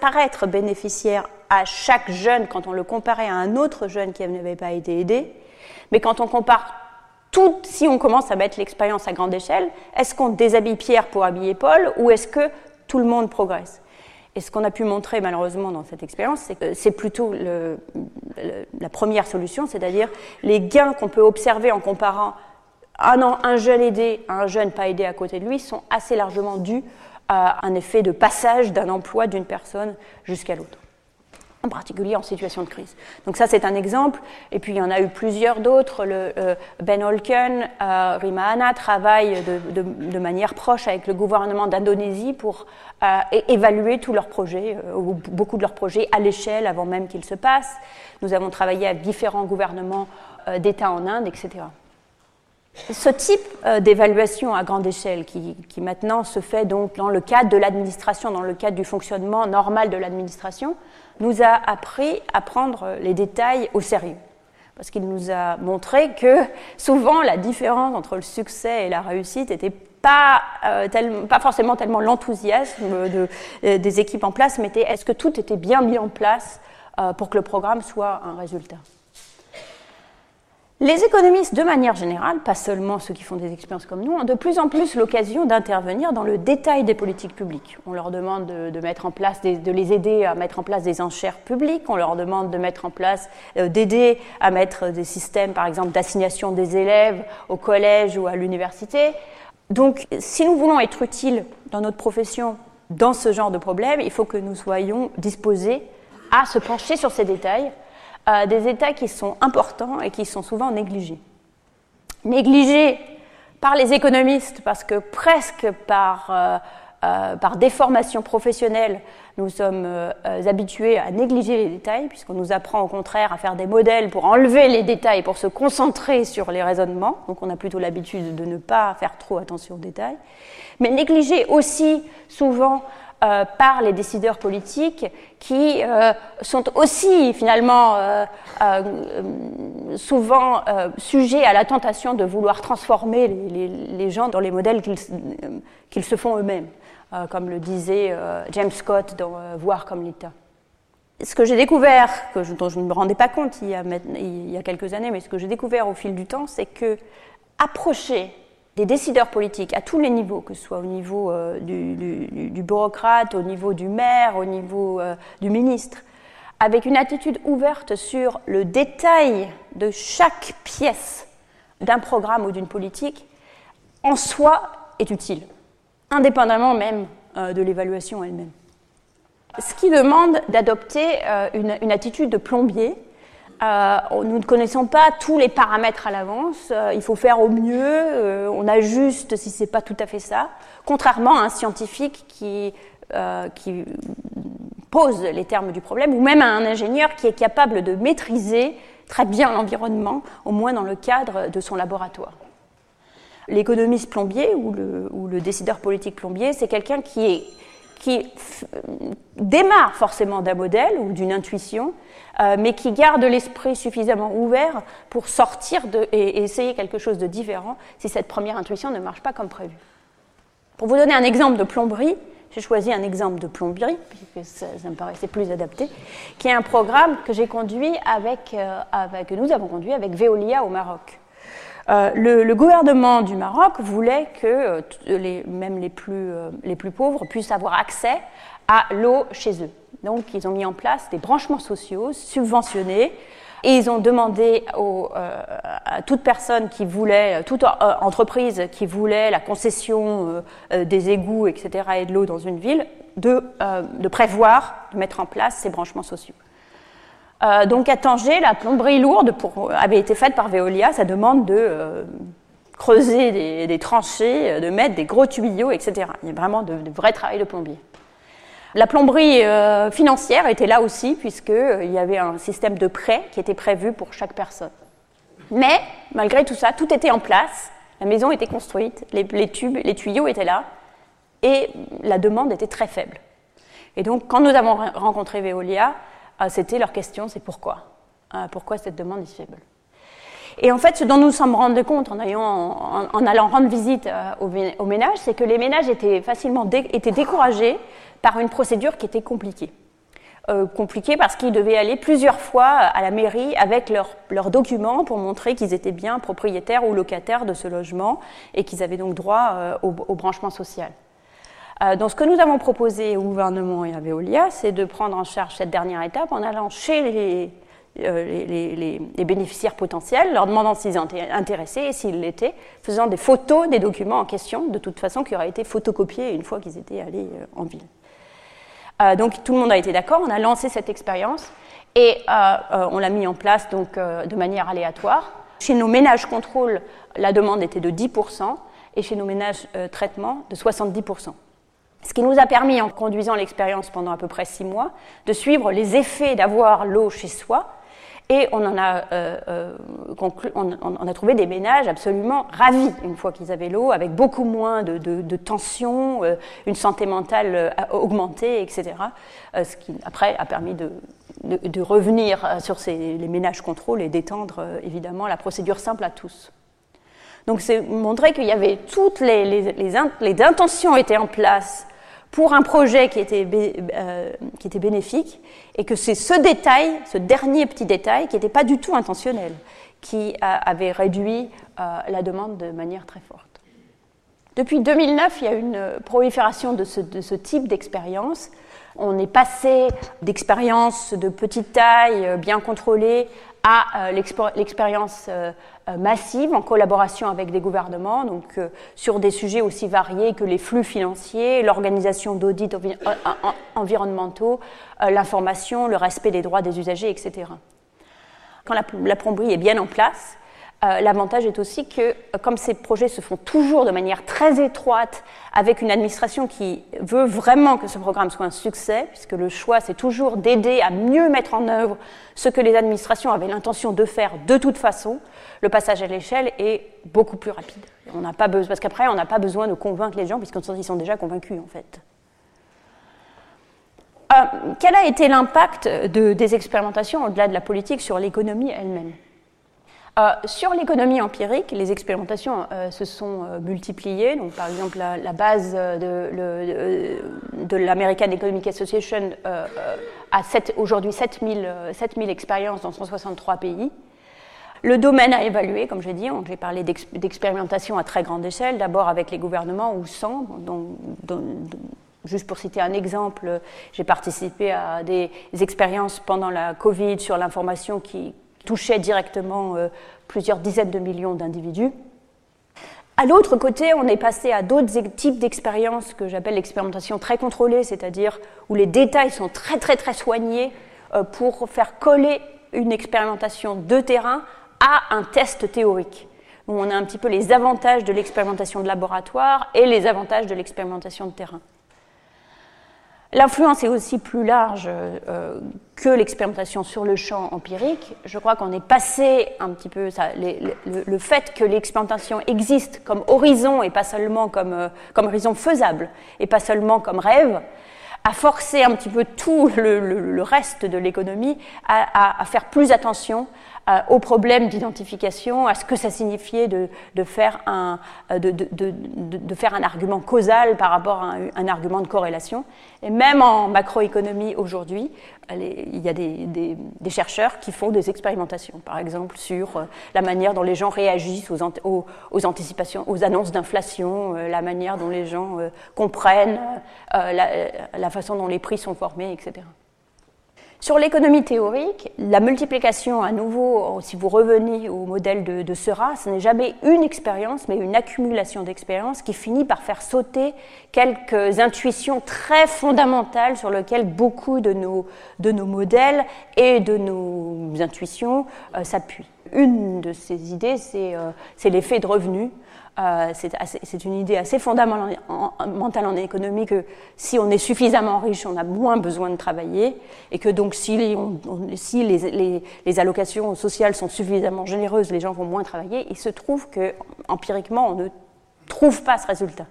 paraître, bénéficiaires à chaque jeune quand on le comparait à un autre jeune qui n'avait pas été aidé. Mais quand on compare tout, si on commence à mettre l'expérience à grande échelle, est-ce qu'on déshabille Pierre pour habiller Paul ou est-ce que tout le monde progresse? Et ce qu'on a pu montrer malheureusement dans cette expérience, c'est que c'est plutôt la première solution, c'est-à-dire les gains qu'on peut observer en comparant un, un jeune aidé un jeune pas aidé à côté de lui sont assez largement dus à un effet de passage d'un emploi d'une personne jusqu'à l'autre en particulier en situation de crise. Donc ça, c'est un exemple. Et puis, il y en a eu plusieurs d'autres. Euh, ben Holken, euh, Rima Anna travaillent de, manière proche avec le gouvernement d'Indonésie pour euh, évaluer tous leurs projets, ou beaucoup de leurs projets à l'échelle avant même qu'ils se passent. Nous avons travaillé avec différents gouvernements d'État en Inde, etc. Ce type euh, d'évaluation à grande échelle, qui, maintenant se fait donc dans le cadre de l'administration, dans le cadre du fonctionnement normal de l'administration, nous a appris à prendre les détails au sérieux. parce qu'il nous a montré que souvent la différence entre le succès et la réussite n'était pas, euh, pas forcément tellement l'enthousiasme de, euh, des équipes en place, mais est-ce que tout était bien mis en place euh, pour que le programme soit un résultat? Les économistes, de manière générale, pas seulement ceux qui font des expériences comme nous, ont de plus en plus l'occasion d'intervenir dans le détail des politiques publiques. On leur demande de, mettre en place, de les aider à mettre en place des enchères publiques. On leur demande de mettre en place, euh, d'aider à mettre des systèmes, par exemple, d'assignation des élèves au collège ou à l'université. Donc, si nous voulons être utiles dans notre profession dans ce genre de problème, il faut que nous soyons disposés à se pencher sur ces détails euh, des États qui sont importants et qui sont souvent négligés. Négligés par les économistes parce que presque par, euh, euh, par déformation professionnelle, nous sommes habitués à négliger les détails, puisqu'on nous apprend au contraire à faire des modèles pour enlever les détails, pour se concentrer sur les raisonnements. Donc on a plutôt l'habitude de ne pas faire trop attention aux détails. Mais négliger aussi souvent euh, par les décideurs politiques qui euh, sont aussi finalement euh, souvent sujets à la tentation de vouloir transformer les, gens dans les modèles qu'ils se font eux-mêmes, comme le disait James Scott dans Voir comme l'État. Ce que j'ai découvert, que je, dont je ne me rendais pas compte il y a, il y a quelques années, mais ce que j'ai découvert au fil du temps, c'est que approcher des décideurs politiques à tous les niveaux, que ce soit au niveau euh, du, bureaucrate, au niveau du maire, au niveau euh, du ministre, avec une attitude ouverte sur le détail de chaque pièce d'un programme ou d'une politique, en soi est utile, indépendamment même euh, de l'évaluation elle-même. Ce qui demande d'adopter une attitude de plombier, euh, nous ne connaissons pas tous les paramètres à l'avance. Euh, il faut faire au mieux. Euh, on ajuste si c'est pas tout à fait ça. Contrairement à un scientifique qui, pose les termes du problème, ou même à un ingénieur qui est capable de maîtriser très bien l'environnement, au moins dans le cadre de son laboratoire. L'économiste plombier ou le décideur politique plombier, c'est quelqu'un qui est qui démarre forcément d'un modèle ou d'une intuition, euh, mais qui garde l'esprit suffisamment ouvert pour sortir et, essayer quelque chose de différent si cette première intuition ne marche pas comme prévu. Pour vous donner un exemple de plomberie, j'ai choisi un exemple de plomberie, puisque ça, me paraissait plus adapté, qui est un programme que j'ai conduit avec, euh, que nous avons conduit avec Veolia au Maroc. Euh, le, gouvernement du Maroc voulait que euh, les, même les plus, euh, les plus pauvres puissent avoir accès à l'eau chez eux. Donc ils ont mis en place des branchements sociaux subventionnés et ils ont demandé à toute personne qui voulait, toute entreprise qui voulait la concession des égouts, etc., et de l'eau dans une ville, de, de prévoir, de mettre en place ces branchements sociaux. Euh, donc à Tanger, la plomberie lourde avait été faite par Veolia. Ça demande de euh, creuser des, tranchées, de mettre des gros tuyaux, etc. Il y a vraiment de, vrais travail de plombier. La plomberie euh, financière était là aussi, puisqu'il y avait un système de prêt qui était prévu pour chaque personne. Mais, malgré tout ça, tout était en place, la maison était construite, les, tuyaux étaient là, et la demande était très faible. Et donc, quand nous avons rencontré Veolia, c'était leur question, c'est pourquoi? Ah, Pourquoi cette demande est faible? Et en fait, ce dont nous nous sommes rendus compte en, allant rendre visite euh, aux, ménages, c'est que les ménages étaient facilement étaient découragés par une procédure qui était compliquée. Euh, compliquée parce qu'ils devaient aller plusieurs fois à la mairie avec leurs documents pour montrer qu'ils étaient bien propriétaires ou locataires de ce logement et qu'ils avaient donc droit euh, au branchement social. Euh, donc ce que nous avons proposé au gouvernement et à Veolia, c'est de prendre en charge cette dernière étape en allant chez les, euh, bénéficiaires potentiels, leur demandant s'ils étaient intéressés et s'ils l'étaient, faisant des photos des documents en question, de toute façon qui auraient été photocopiés une fois qu'ils étaient allés euh, en ville. donc tout le monde a été d'accord, on a lancé cette expérience et on l'a mis en place donc, de manière aléatoire. Chez nos ménages contrôle, la demande était de 10% et chez nos ménages traitement de 70%. Ce qui nous a permis, en conduisant l'expérience pendant à peu près six mois, de suivre les effets d'avoir l'eau chez soi Et on en a, euh, euh, on, a trouvé des ménages absolument ravis une fois qu'ils avaient l'eau, avec beaucoup moins de, tension, euh, une santé mentale augmentée, etc. ce qui, après, a permis de, revenir sur les ménages contrôles et d'étendre, évidemment, la procédure simple à tous. Donc, c'est montrer qu'il y avait toutes les, les, les, les intentions étaient en place pour un projet qui était, euh, qui était bénéfique, et que c'est ce détail, ce dernier petit détail, qui n'était pas du tout intentionnel, qui avait réduit euh, la demande de manière très forte. Depuis 2009, il y a une prolifération de ce, de ce type d'expérience. On est passé d'expériences de petite taille, euh, bien contrôlées, à l'expérience euh, massive en collaboration avec des gouvernements, donc euh, sur des sujets aussi variés que les flux financiers, l'organisation d'audits euh, environnementaux, l'information, le respect des droits des usagers, etc. Quand la, la plomberie est bien en place, euh, l'avantage est aussi que, euh, comme ces projets se font toujours de manière très étroite, avec une administration qui veut vraiment que ce programme soit un succès, puisque le choix, c'est toujours d'aider à mieux mettre en œuvre ce que les administrations avaient l'intention de faire de toute façon, le passage à l'échelle est beaucoup plus rapide. On n'a pas besoin, parce qu'après, on n'a pas besoin de convaincre les gens, puisqu'ils sont déjà convaincus, en fait. Euh, quel a été l'impact des expérimentations au-delà de la politique sur l'économie elle-même? Euh, sur l'économie empirique, les expérimentations euh, se sont euh, multipliées. Donc, par exemple, la, base de, l'American Economic Association a aujourd'hui 7000, 7000 expériences dans 163 pays. Le domaine a évalué, comme j'ai dit, j'ai parlé d'expérimentation à très grande échelle, d'abord avec les gouvernements ou sans. juste pour citer un exemple, j'ai participé à des expériences pendant la Covid sur l'information qui, touchait directement euh, plusieurs dizaines de millions d'individus. À l'autre côté, on est passé à d'autres types d'expériences que j'appelle l'expérimentation très contrôlée, c'est-à-dire où les détails sont très très très soignés euh, pour faire coller une expérimentation de terrain à un test théorique. Où on a un petit peu les avantages de l'expérimentation de laboratoire et les avantages de l'expérimentation de terrain. L'influence est aussi plus large euh, que l'expérimentation sur le champ empirique. Je crois qu'on est passé un petit peu le, fait que l'expérimentation existe comme horizon et pas seulement comme, euh, comme horizon faisable et pas seulement comme rêve, a forcé un petit peu tout le, reste de l'économie à, faire plus attention euh, au problème d'identification, à ce que ça signifiait de, de faire, un, euh, de, de, de, faire un argument causal par rapport à un, argument de corrélation. Et même en macroéconomie aujourd'hui, il y a des, des, des, chercheurs qui font des expérimentations, par exemple sur euh, la manière dont les gens réagissent aux, aux, anticipations, aux annonces d'inflation, la manière dont les gens comprennent la, la façon dont les prix sont formés, etc. Sur l'économie théorique, la multiplication, à nouveau, si vous revenez au modèle de, Seurat, ce n'est jamais une expérience, mais une accumulation d'expériences qui finit par faire sauter quelques intuitions très fondamentales sur lesquelles beaucoup de nos, de nos modèles et de nos intuitions euh, s'appuient. Une de ces idées, c'est euh, l'effet de revenu. Euh, c'est une idée assez fondamentale en, économie que si on est suffisamment riche, on a moins besoin de travailler, et que donc si, les, allocations sociales sont suffisamment généreuses, les gens vont moins travailler. Il se trouve que empiriquement, on ne trouve pas ce résultat.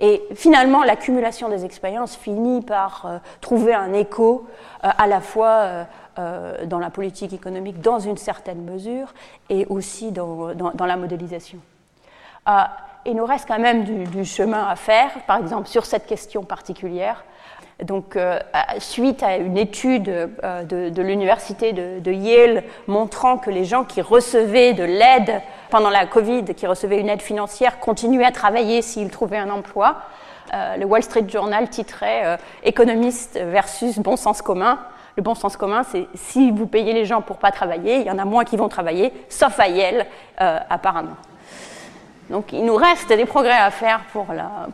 Et finalement, l'accumulation des expériences finit par euh, trouver un écho euh, à la fois dans la politique économique dans une certaine mesure et aussi dans la modélisation. Euh, il nous reste quand même du, chemin à faire, par exemple sur cette question particulière. Donc, euh, suite à une étude euh, de, l'université de, Yale montrant que les gens qui recevaient de l'aide pendant la Covid, qui recevaient une aide financière, continuaient à travailler s'ils trouvaient un emploi, le Wall Street Journal titrait Économiste versus bon sens commun. Le bon sens commun, c'est si vous payez les gens pour pas travailler, il y en a moins qui vont travailler, sauf à Yale, apparemment. Donc il nous reste des progrès à faire pour la...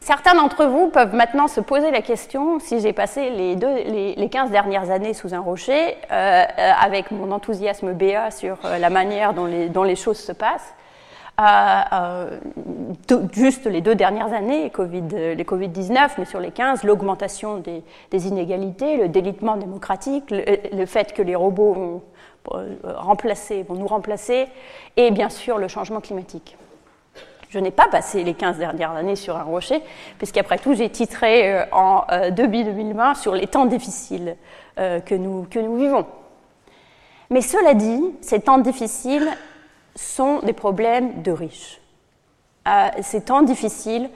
Certains d'entre vous peuvent maintenant se poser la question si j'ai passé les, deux, les, 15 dernières années sous un rocher, euh, euh, avec mon enthousiasme béat sur euh, la manière dont les, choses se passent, juste les deux dernières années, COVID, les Covid-19, mais sur les 15, l'augmentation des, inégalités, le délitement démocratique, le, fait que les robots vont, remplacer, vont nous remplacer, et bien sûr le changement climatique. Je n'ai pas passé les 15 dernières années sur un rocher, puisqu'après tout, j'ai titré en début 2020 sur les temps difficiles que, nous, vivons. Mais cela dit, ces temps difficiles sont des problèmes de riches. Euh, ces temps difficiles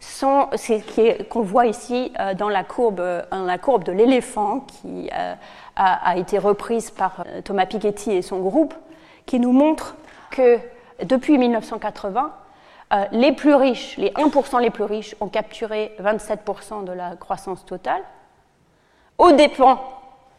sont ce qu'on voit ici euh, dans, la courbe, de l'éléphant qui euh, a, été reprise par Thomas Piketty et son groupe, qui nous montre que depuis 1980, les plus riches, les 1% les plus riches, ont capturé 27% de la croissance totale, au dépens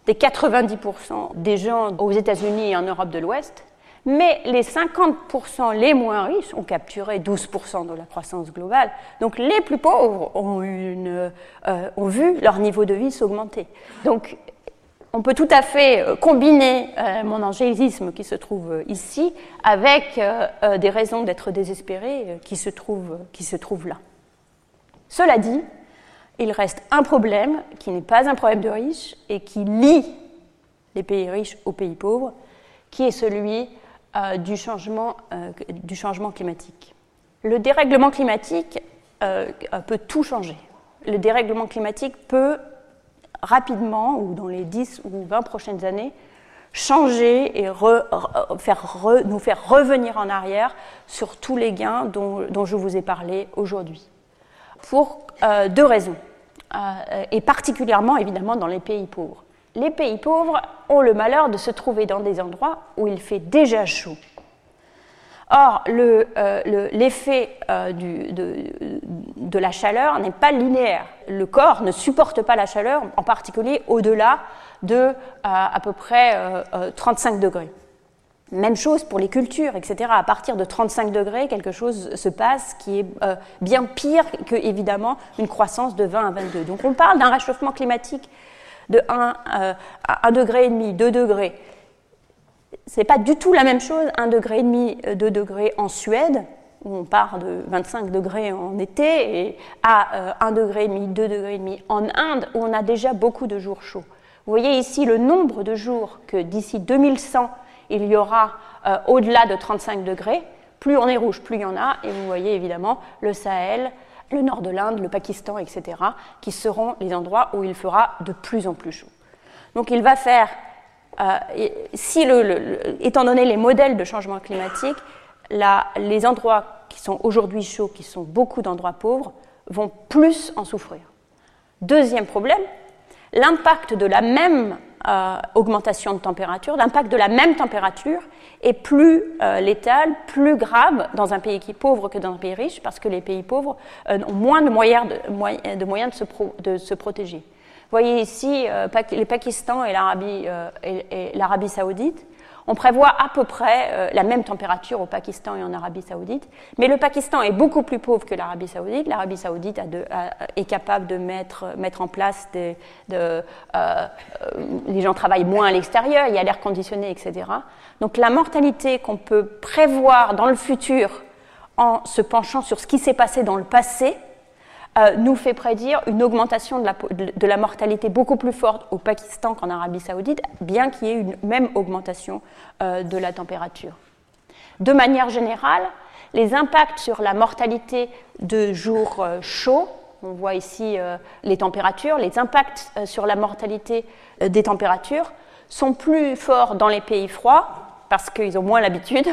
des 90% des gens aux États-Unis et en Europe de l'Ouest, mais les 50% les moins riches ont capturé 12% de la croissance globale. Donc les plus pauvres ont, euh, ont vu leur niveau de vie s'augmenter. Donc on peut tout à fait euh, combiner euh, mon angélisme qui se trouve ici avec des raisons d'être désespéré qui se, trouvent, là. Cela dit, il reste un problème qui n'est pas un problème de riches et qui lie les pays riches aux pays pauvres, qui est celui euh, du, changement, euh, du, changement, climatique. Le dérèglement climatique euh, peut tout changer. Le dérèglement climatique peut rapidement, ou dans les 10 ou 20 prochaines années, changer et nous faire revenir en arrière sur tous les gains dont, je vous ai parlé aujourd'hui. Pour deux raisons. Euh, et particulièrement évidemment dans les pays pauvres. Les pays pauvres ont le malheur de se trouver dans des endroits où il fait déjà chaud. Or, euh, l'effet euh, de, de, la chaleur n'est pas linéaire. Le corps ne supporte pas la chaleur, en particulier au-delà de à peu près 35 degrés. Même chose pour les cultures, etc. À partir de 35 degrés, quelque chose se passe qui est euh, bien pire que, évidemment, une croissance de 20 à 22. Donc on parle d'un réchauffement climatique de 1 euh, à 1 degré et demi, 2 degrés. C'est pas du tout la même chose, 1 degré et demi, 2 euh, degrés en Suède, où on part de 25 degrés en été, et à 1 degré et demi, 2 degrés demi en Inde, où on a déjà beaucoup de jours chauds. Vous voyez ici le nombre de jours que d'ici 2100 il y aura euh, au-delà de 35 degrés. Plus on est rouge, plus il y en a. Et vous voyez évidemment le Sahel, le nord de l'Inde, le Pakistan, etc., qui seront les endroits où il fera de plus en plus chaud. Donc il va faire, euh, si le, étant donné les modèles de changement climatique, les endroits qui sont aujourd'hui chauds, qui sont beaucoup d'endroits pauvres, vont plus en souffrir. Deuxième problème, l'impact de la même euh, augmentation de température, l'impact de la même température est plus euh, létal, plus grave dans un pays qui est pauvre que dans un pays riche, parce que les pays pauvres euh, ont moins de moyens de, se, protéger. Vous voyez ici les Pakistan et l'Arabie saoudite on prévoit à peu près euh, la même température au Pakistan et en Arabie saoudite, mais le Pakistan est beaucoup plus pauvre que l'Arabie saoudite. L'Arabie saoudite est capable de mettre, mettre en place des... De, euh, les gens travaillent moins à l'extérieur, il y a l'air conditionné, etc. Donc la mortalité qu'on peut prévoir dans le futur en se penchant sur ce qui s'est passé dans le passé, euh, nous fait prédire une augmentation de la, mortalité beaucoup plus forte au Pakistan qu'en Arabie saoudite, bien qu'il y ait une même augmentation euh, de la température. De manière générale, les impacts sur la mortalité de jours euh, chauds, on voit ici les températures, les impacts sur la mortalité des températures sont plus forts dans les pays froids, parce qu'ils ont moins l'habitude,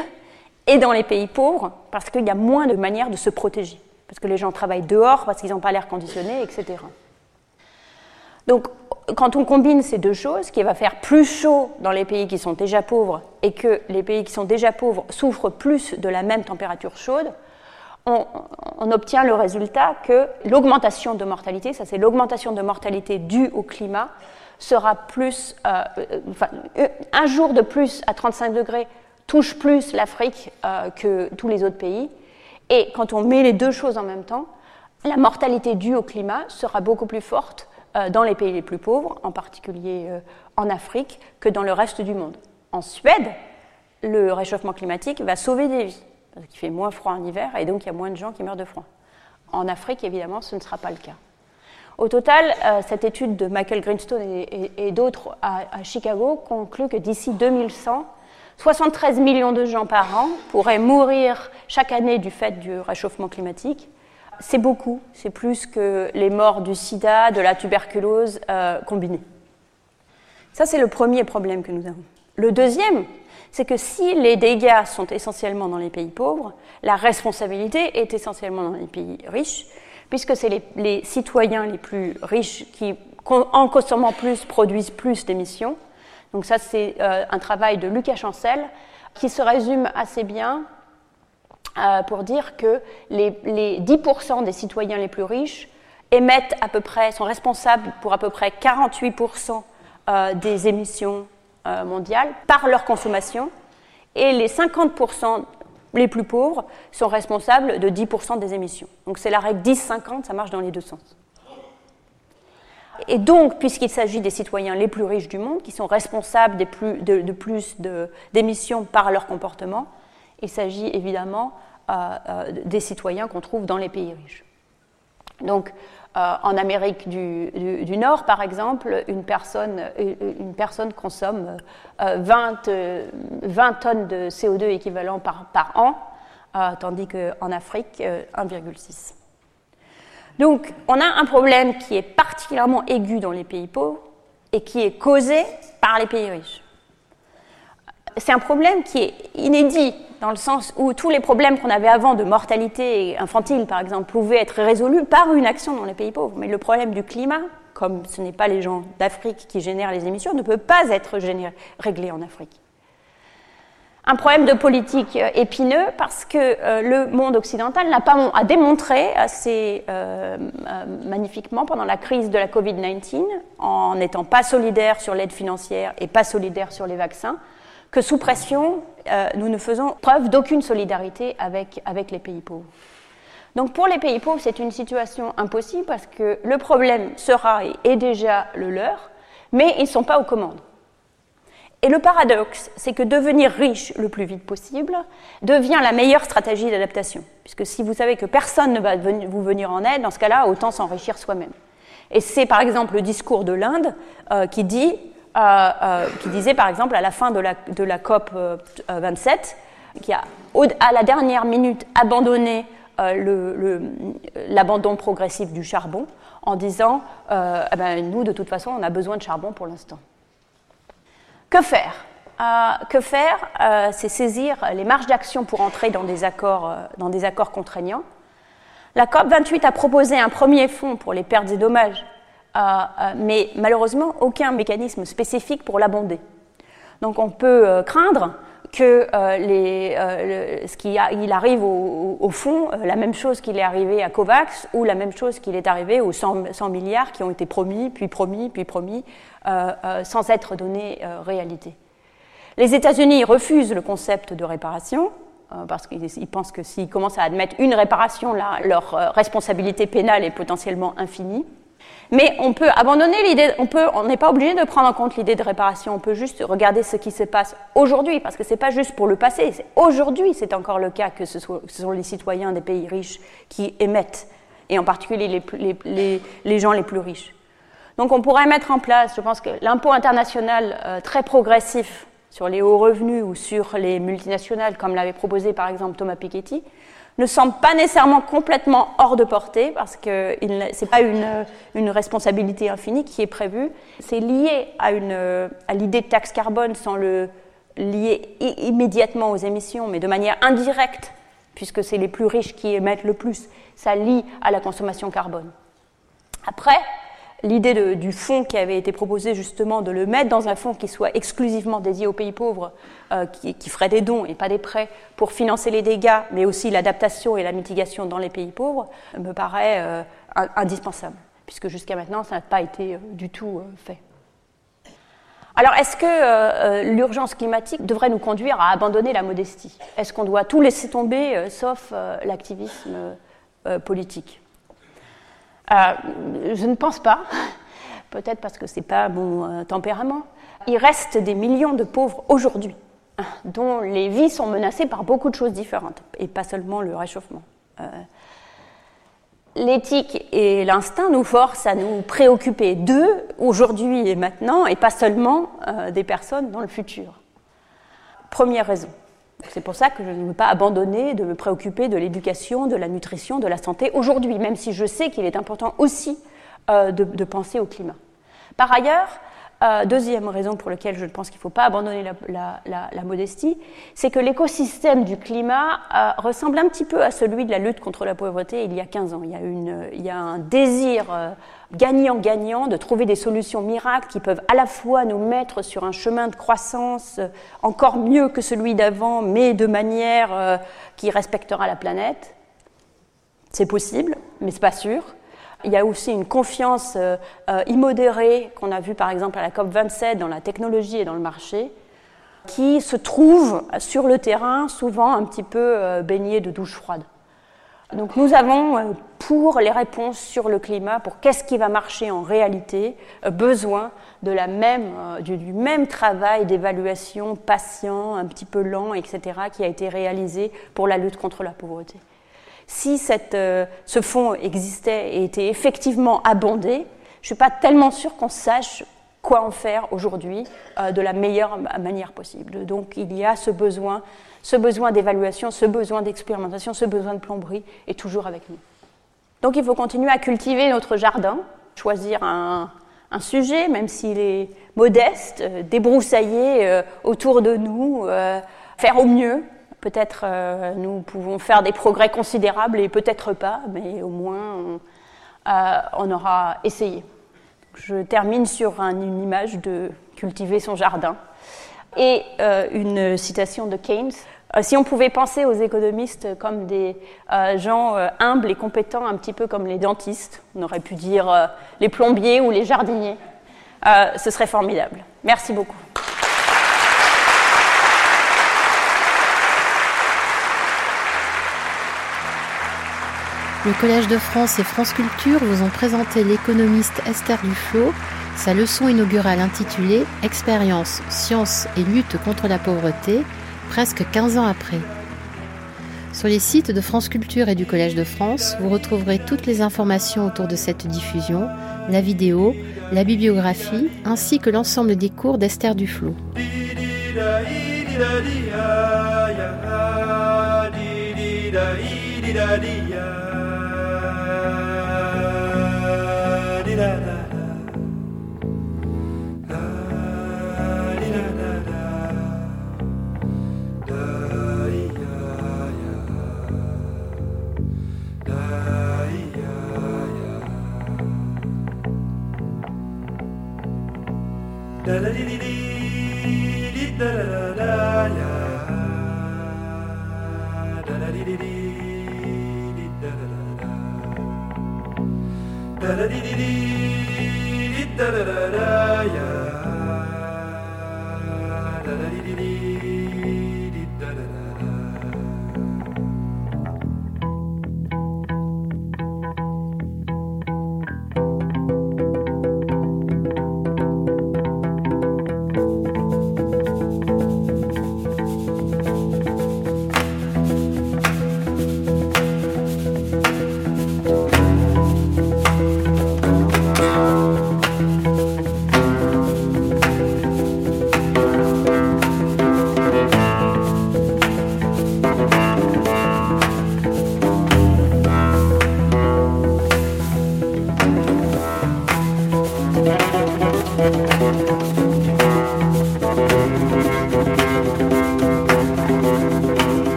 et dans les pays pauvres, parce qu'il y a moins de manières de se protéger parce que les gens travaillent dehors, parce qu'ils n'ont pas l'air conditionné, etc. Donc, quand on combine ces deux choses, qui va faire plus chaud dans les pays qui sont déjà pauvres et que les pays qui sont déjà pauvres souffrent plus de la même température chaude, on, obtient le résultat que l'augmentation de mortalité, ça c'est l'augmentation de mortalité due au climat, sera plus, euh, euh, un jour de plus à 35 degrés touche plus l'Afrique euh, que tous les autres pays, et quand on met les deux choses en même temps, la mortalité due au climat sera beaucoup plus forte euh, dans les pays les plus pauvres, en particulier euh, en Afrique, que dans le reste du monde. En Suède, le réchauffement climatique va sauver des vies. parce qu'il fait moins froid en hiver, et donc il y a moins de gens qui meurent de froid. En Afrique, évidemment, ce ne sera pas le cas. Au total, euh, cette étude de Michael Greenstone et, d'autres à, à, Chicago conclut que d'ici 2100, 73 millions de gens par an pourraient mourir chaque année du fait du réchauffement climatique. C'est beaucoup, c'est plus que les morts du sida, de la tuberculose euh, combinées. Ça, c'est le premier problème que nous avons. Le deuxième, c'est que si les dégâts sont essentiellement dans les pays pauvres, la responsabilité est essentiellement dans les pays riches, puisque c'est les, citoyens les plus riches qui, en consommant plus, produisent plus d'émissions. Donc ça, c'est euh, un travail de Lucas Chancel qui se résume assez bien euh, pour dire que les, 10% des citoyens les plus riches émettent à peu près, sont responsables pour à peu près 48% euh, des émissions mondiales par leur consommation, et les 50% les plus pauvres sont responsables de 10% des émissions. Donc c'est la règle 10-50, ça marche dans les deux sens. Et donc, puisqu'il s'agit des citoyens les plus riches du monde, qui sont responsables de, plus d'émissions par leur comportement, il s'agit évidemment euh, euh, des citoyens qu'on trouve dans les pays riches. Donc, euh, en Amérique du, Nord, par exemple, une personne, consomme 20, 20, tonnes de CO2 équivalent par an, tandis qu'en Afrique, 1,6. Donc, on a un problème qui est particulièrement aigu dans les pays pauvres et qui est causé par les pays riches. C'est un problème qui est inédit dans le sens où tous les problèmes qu'on avait avant de mortalité infantile, par exemple, pouvaient être résolus par une action dans les pays pauvres. Mais le problème du climat, comme ce n'est pas les gens d'Afrique qui génèrent les émissions, ne peut pas être réglé en Afrique. Un problème de politique euh, épineux parce que euh, le monde occidental n'a pas a démontré assez euh, magnifiquement pendant la crise de la Covid-19, en n'étant pas solidaire sur l'aide financière et pas solidaire sur les vaccins, que sous pression, nous ne faisons preuve d'aucune solidarité avec, avec les pays pauvres. Donc pour les pays pauvres, c'est une situation impossible parce que le problème sera et est déjà le leur, mais ils ne sont pas aux commandes. Et le paradoxe, c'est que devenir riche le plus vite possible devient la meilleure stratégie d'adaptation. Puisque si vous savez que personne ne va vous venir en aide, dans ce cas-là, autant s'enrichir soi-même. Et c'est par exemple le discours de l'Inde euh, euh, euh, qui disait par exemple à la fin de la, de la COP 27, qui a à la dernière minute abandonné l'abandon progressif du charbon en disant eh ben, nous de toute façon on a besoin de charbon pour l'instant. Que faire? Euh, Que faire euh, C'est saisir les marges d'action pour entrer dans des, accords, euh, dans des accords contraignants. La COP28 a proposé un premier fonds pour les pertes et dommages, mais malheureusement aucun mécanisme spécifique pour l'abonder. Donc on peut craindre que les, ce qui il arrive au, fond, la même chose qu'il est arrivé à COVAX ou la même chose qu'il est arrivé aux 100, 100, milliards qui ont été promis, puis promis, puis promis euh, euh, sans être donné euh, réalité. Les États-Unis refusent le concept de réparation parce qu'ils pensent que s'ils commencent à admettre une réparation, là, leur responsabilité pénale est potentiellement infinie. Mais on peut abandonner l'idée, on n'est pas obligé de prendre en compte l'idée de réparation, on peut juste regarder ce qui se passe aujourd'hui, parce que ce n'est pas juste pour le passé, aujourd'hui c'est encore le cas que ce, sont les citoyens des pays riches qui émettent, et en particulier les gens les plus riches. Donc on pourrait mettre en place, je pense que l'impôt international euh, très progressif sur les hauts revenus ou sur les multinationales, comme l'avait proposé par exemple Thomas Piketty, ne semble pas nécessairement complètement hors de portée, parce que ce n'est pas une, responsabilité infinie qui est prévue. C'est lié à, à l'idée de taxe carbone sans le lier immédiatement aux émissions, mais de manière indirecte, puisque c'est les plus riches qui émettent le plus. Ça lie à la consommation carbone. Après, l'idée du fonds qui avait été proposé justement de le mettre dans un fonds qui soit exclusivement dédié aux pays pauvres, euh, qui, ferait des dons et pas des prêts pour financer les dégâts, mais aussi l'adaptation et la mitigation dans les pays pauvres, me paraît euh, indispensable, puisque jusqu'à maintenant, ça n'a pas été euh, du tout fait. Alors, est-ce que l'urgence climatique devrait nous conduire à abandonner la modestie? Est-ce qu'on doit tout laisser tomber, sauf l'activisme politique? Je ne pense pas, peut-être parce que ce n'est pas mon euh, tempérament. Il reste des millions de pauvres aujourd'hui. dont les vies sont menacées par beaucoup de choses différentes, et pas seulement le réchauffement. Euh, l'éthique et l'instinct nous forcent à nous préoccuper d'eux, aujourd'hui et maintenant, et pas seulement euh, des personnes dans le futur. Première raison. C'est pour ça que je ne veux pas abandonner de me préoccuper de l'éducation, de la nutrition, de la santé aujourd'hui, même si je sais qu'il est important aussi euh, de, penser au climat. Par ailleurs, euh, deuxième raison pour laquelle je pense qu'il ne faut pas abandonner la, modestie, c'est que l'écosystème du climat euh, ressemble un petit peu à celui de la lutte contre la pauvreté il y a 15 ans. Il y a, il y a un désir gagnant-gagnant de trouver des solutions miracles qui peuvent à la fois nous mettre sur un chemin de croissance encore mieux que celui d'avant, mais de manière qui respectera la planète. C'est possible, mais ce n'est pas sûr. Il y a aussi une confiance euh, euh, immodérée qu'on a vue par exemple à la COP27 dans la technologie et dans le marché, qui se trouve sur le terrain souvent un petit peu euh, baignée de douche froide. Donc nous avons, pour les réponses sur le climat, pour qu'est-ce qui va marcher en réalité, besoin de la même, du, du même travail d'évaluation patient, un petit peu lent, etc., qui a été réalisé pour la lutte contre la pauvreté si euh, ce fonds existait et était effectivement abondé, je ne suis pas tellement sûre qu'on sache quoi en faire aujourd'hui euh, de la meilleure manière possible. Donc il y a ce besoin, ce besoin d'évaluation, ce besoin d'expérimentation, ce besoin de plomberie est toujours avec nous. Donc il faut continuer à cultiver notre jardin, choisir un, sujet, même s'il est modeste, euh, débroussailler autour de nous, faire au mieux, Peut-être euh, nous pouvons faire des progrès considérables et peut-être pas, mais au moins on, euh, aura essayé. Je termine sur une image de cultiver son jardin et euh, une citation de Keynes. Si on pouvait penser aux économistes comme des gens humbles et compétents, un petit peu comme les dentistes, on aurait pu dire les plombiers ou les jardiniers, ce serait formidable. Merci beaucoup. Le Collège de France et France Culture vous ont présenté l'économiste Esther Duflo, sa leçon inaugurale intitulée Expérience, science et lutte contre la pauvreté, presque 15 ans après. Sur les sites de France Culture et du Collège de France, vous retrouverez toutes les informations autour de cette diffusion, la vidéo, la bibliographie, ainsi que l'ensemble des cours d'Esther Duflo.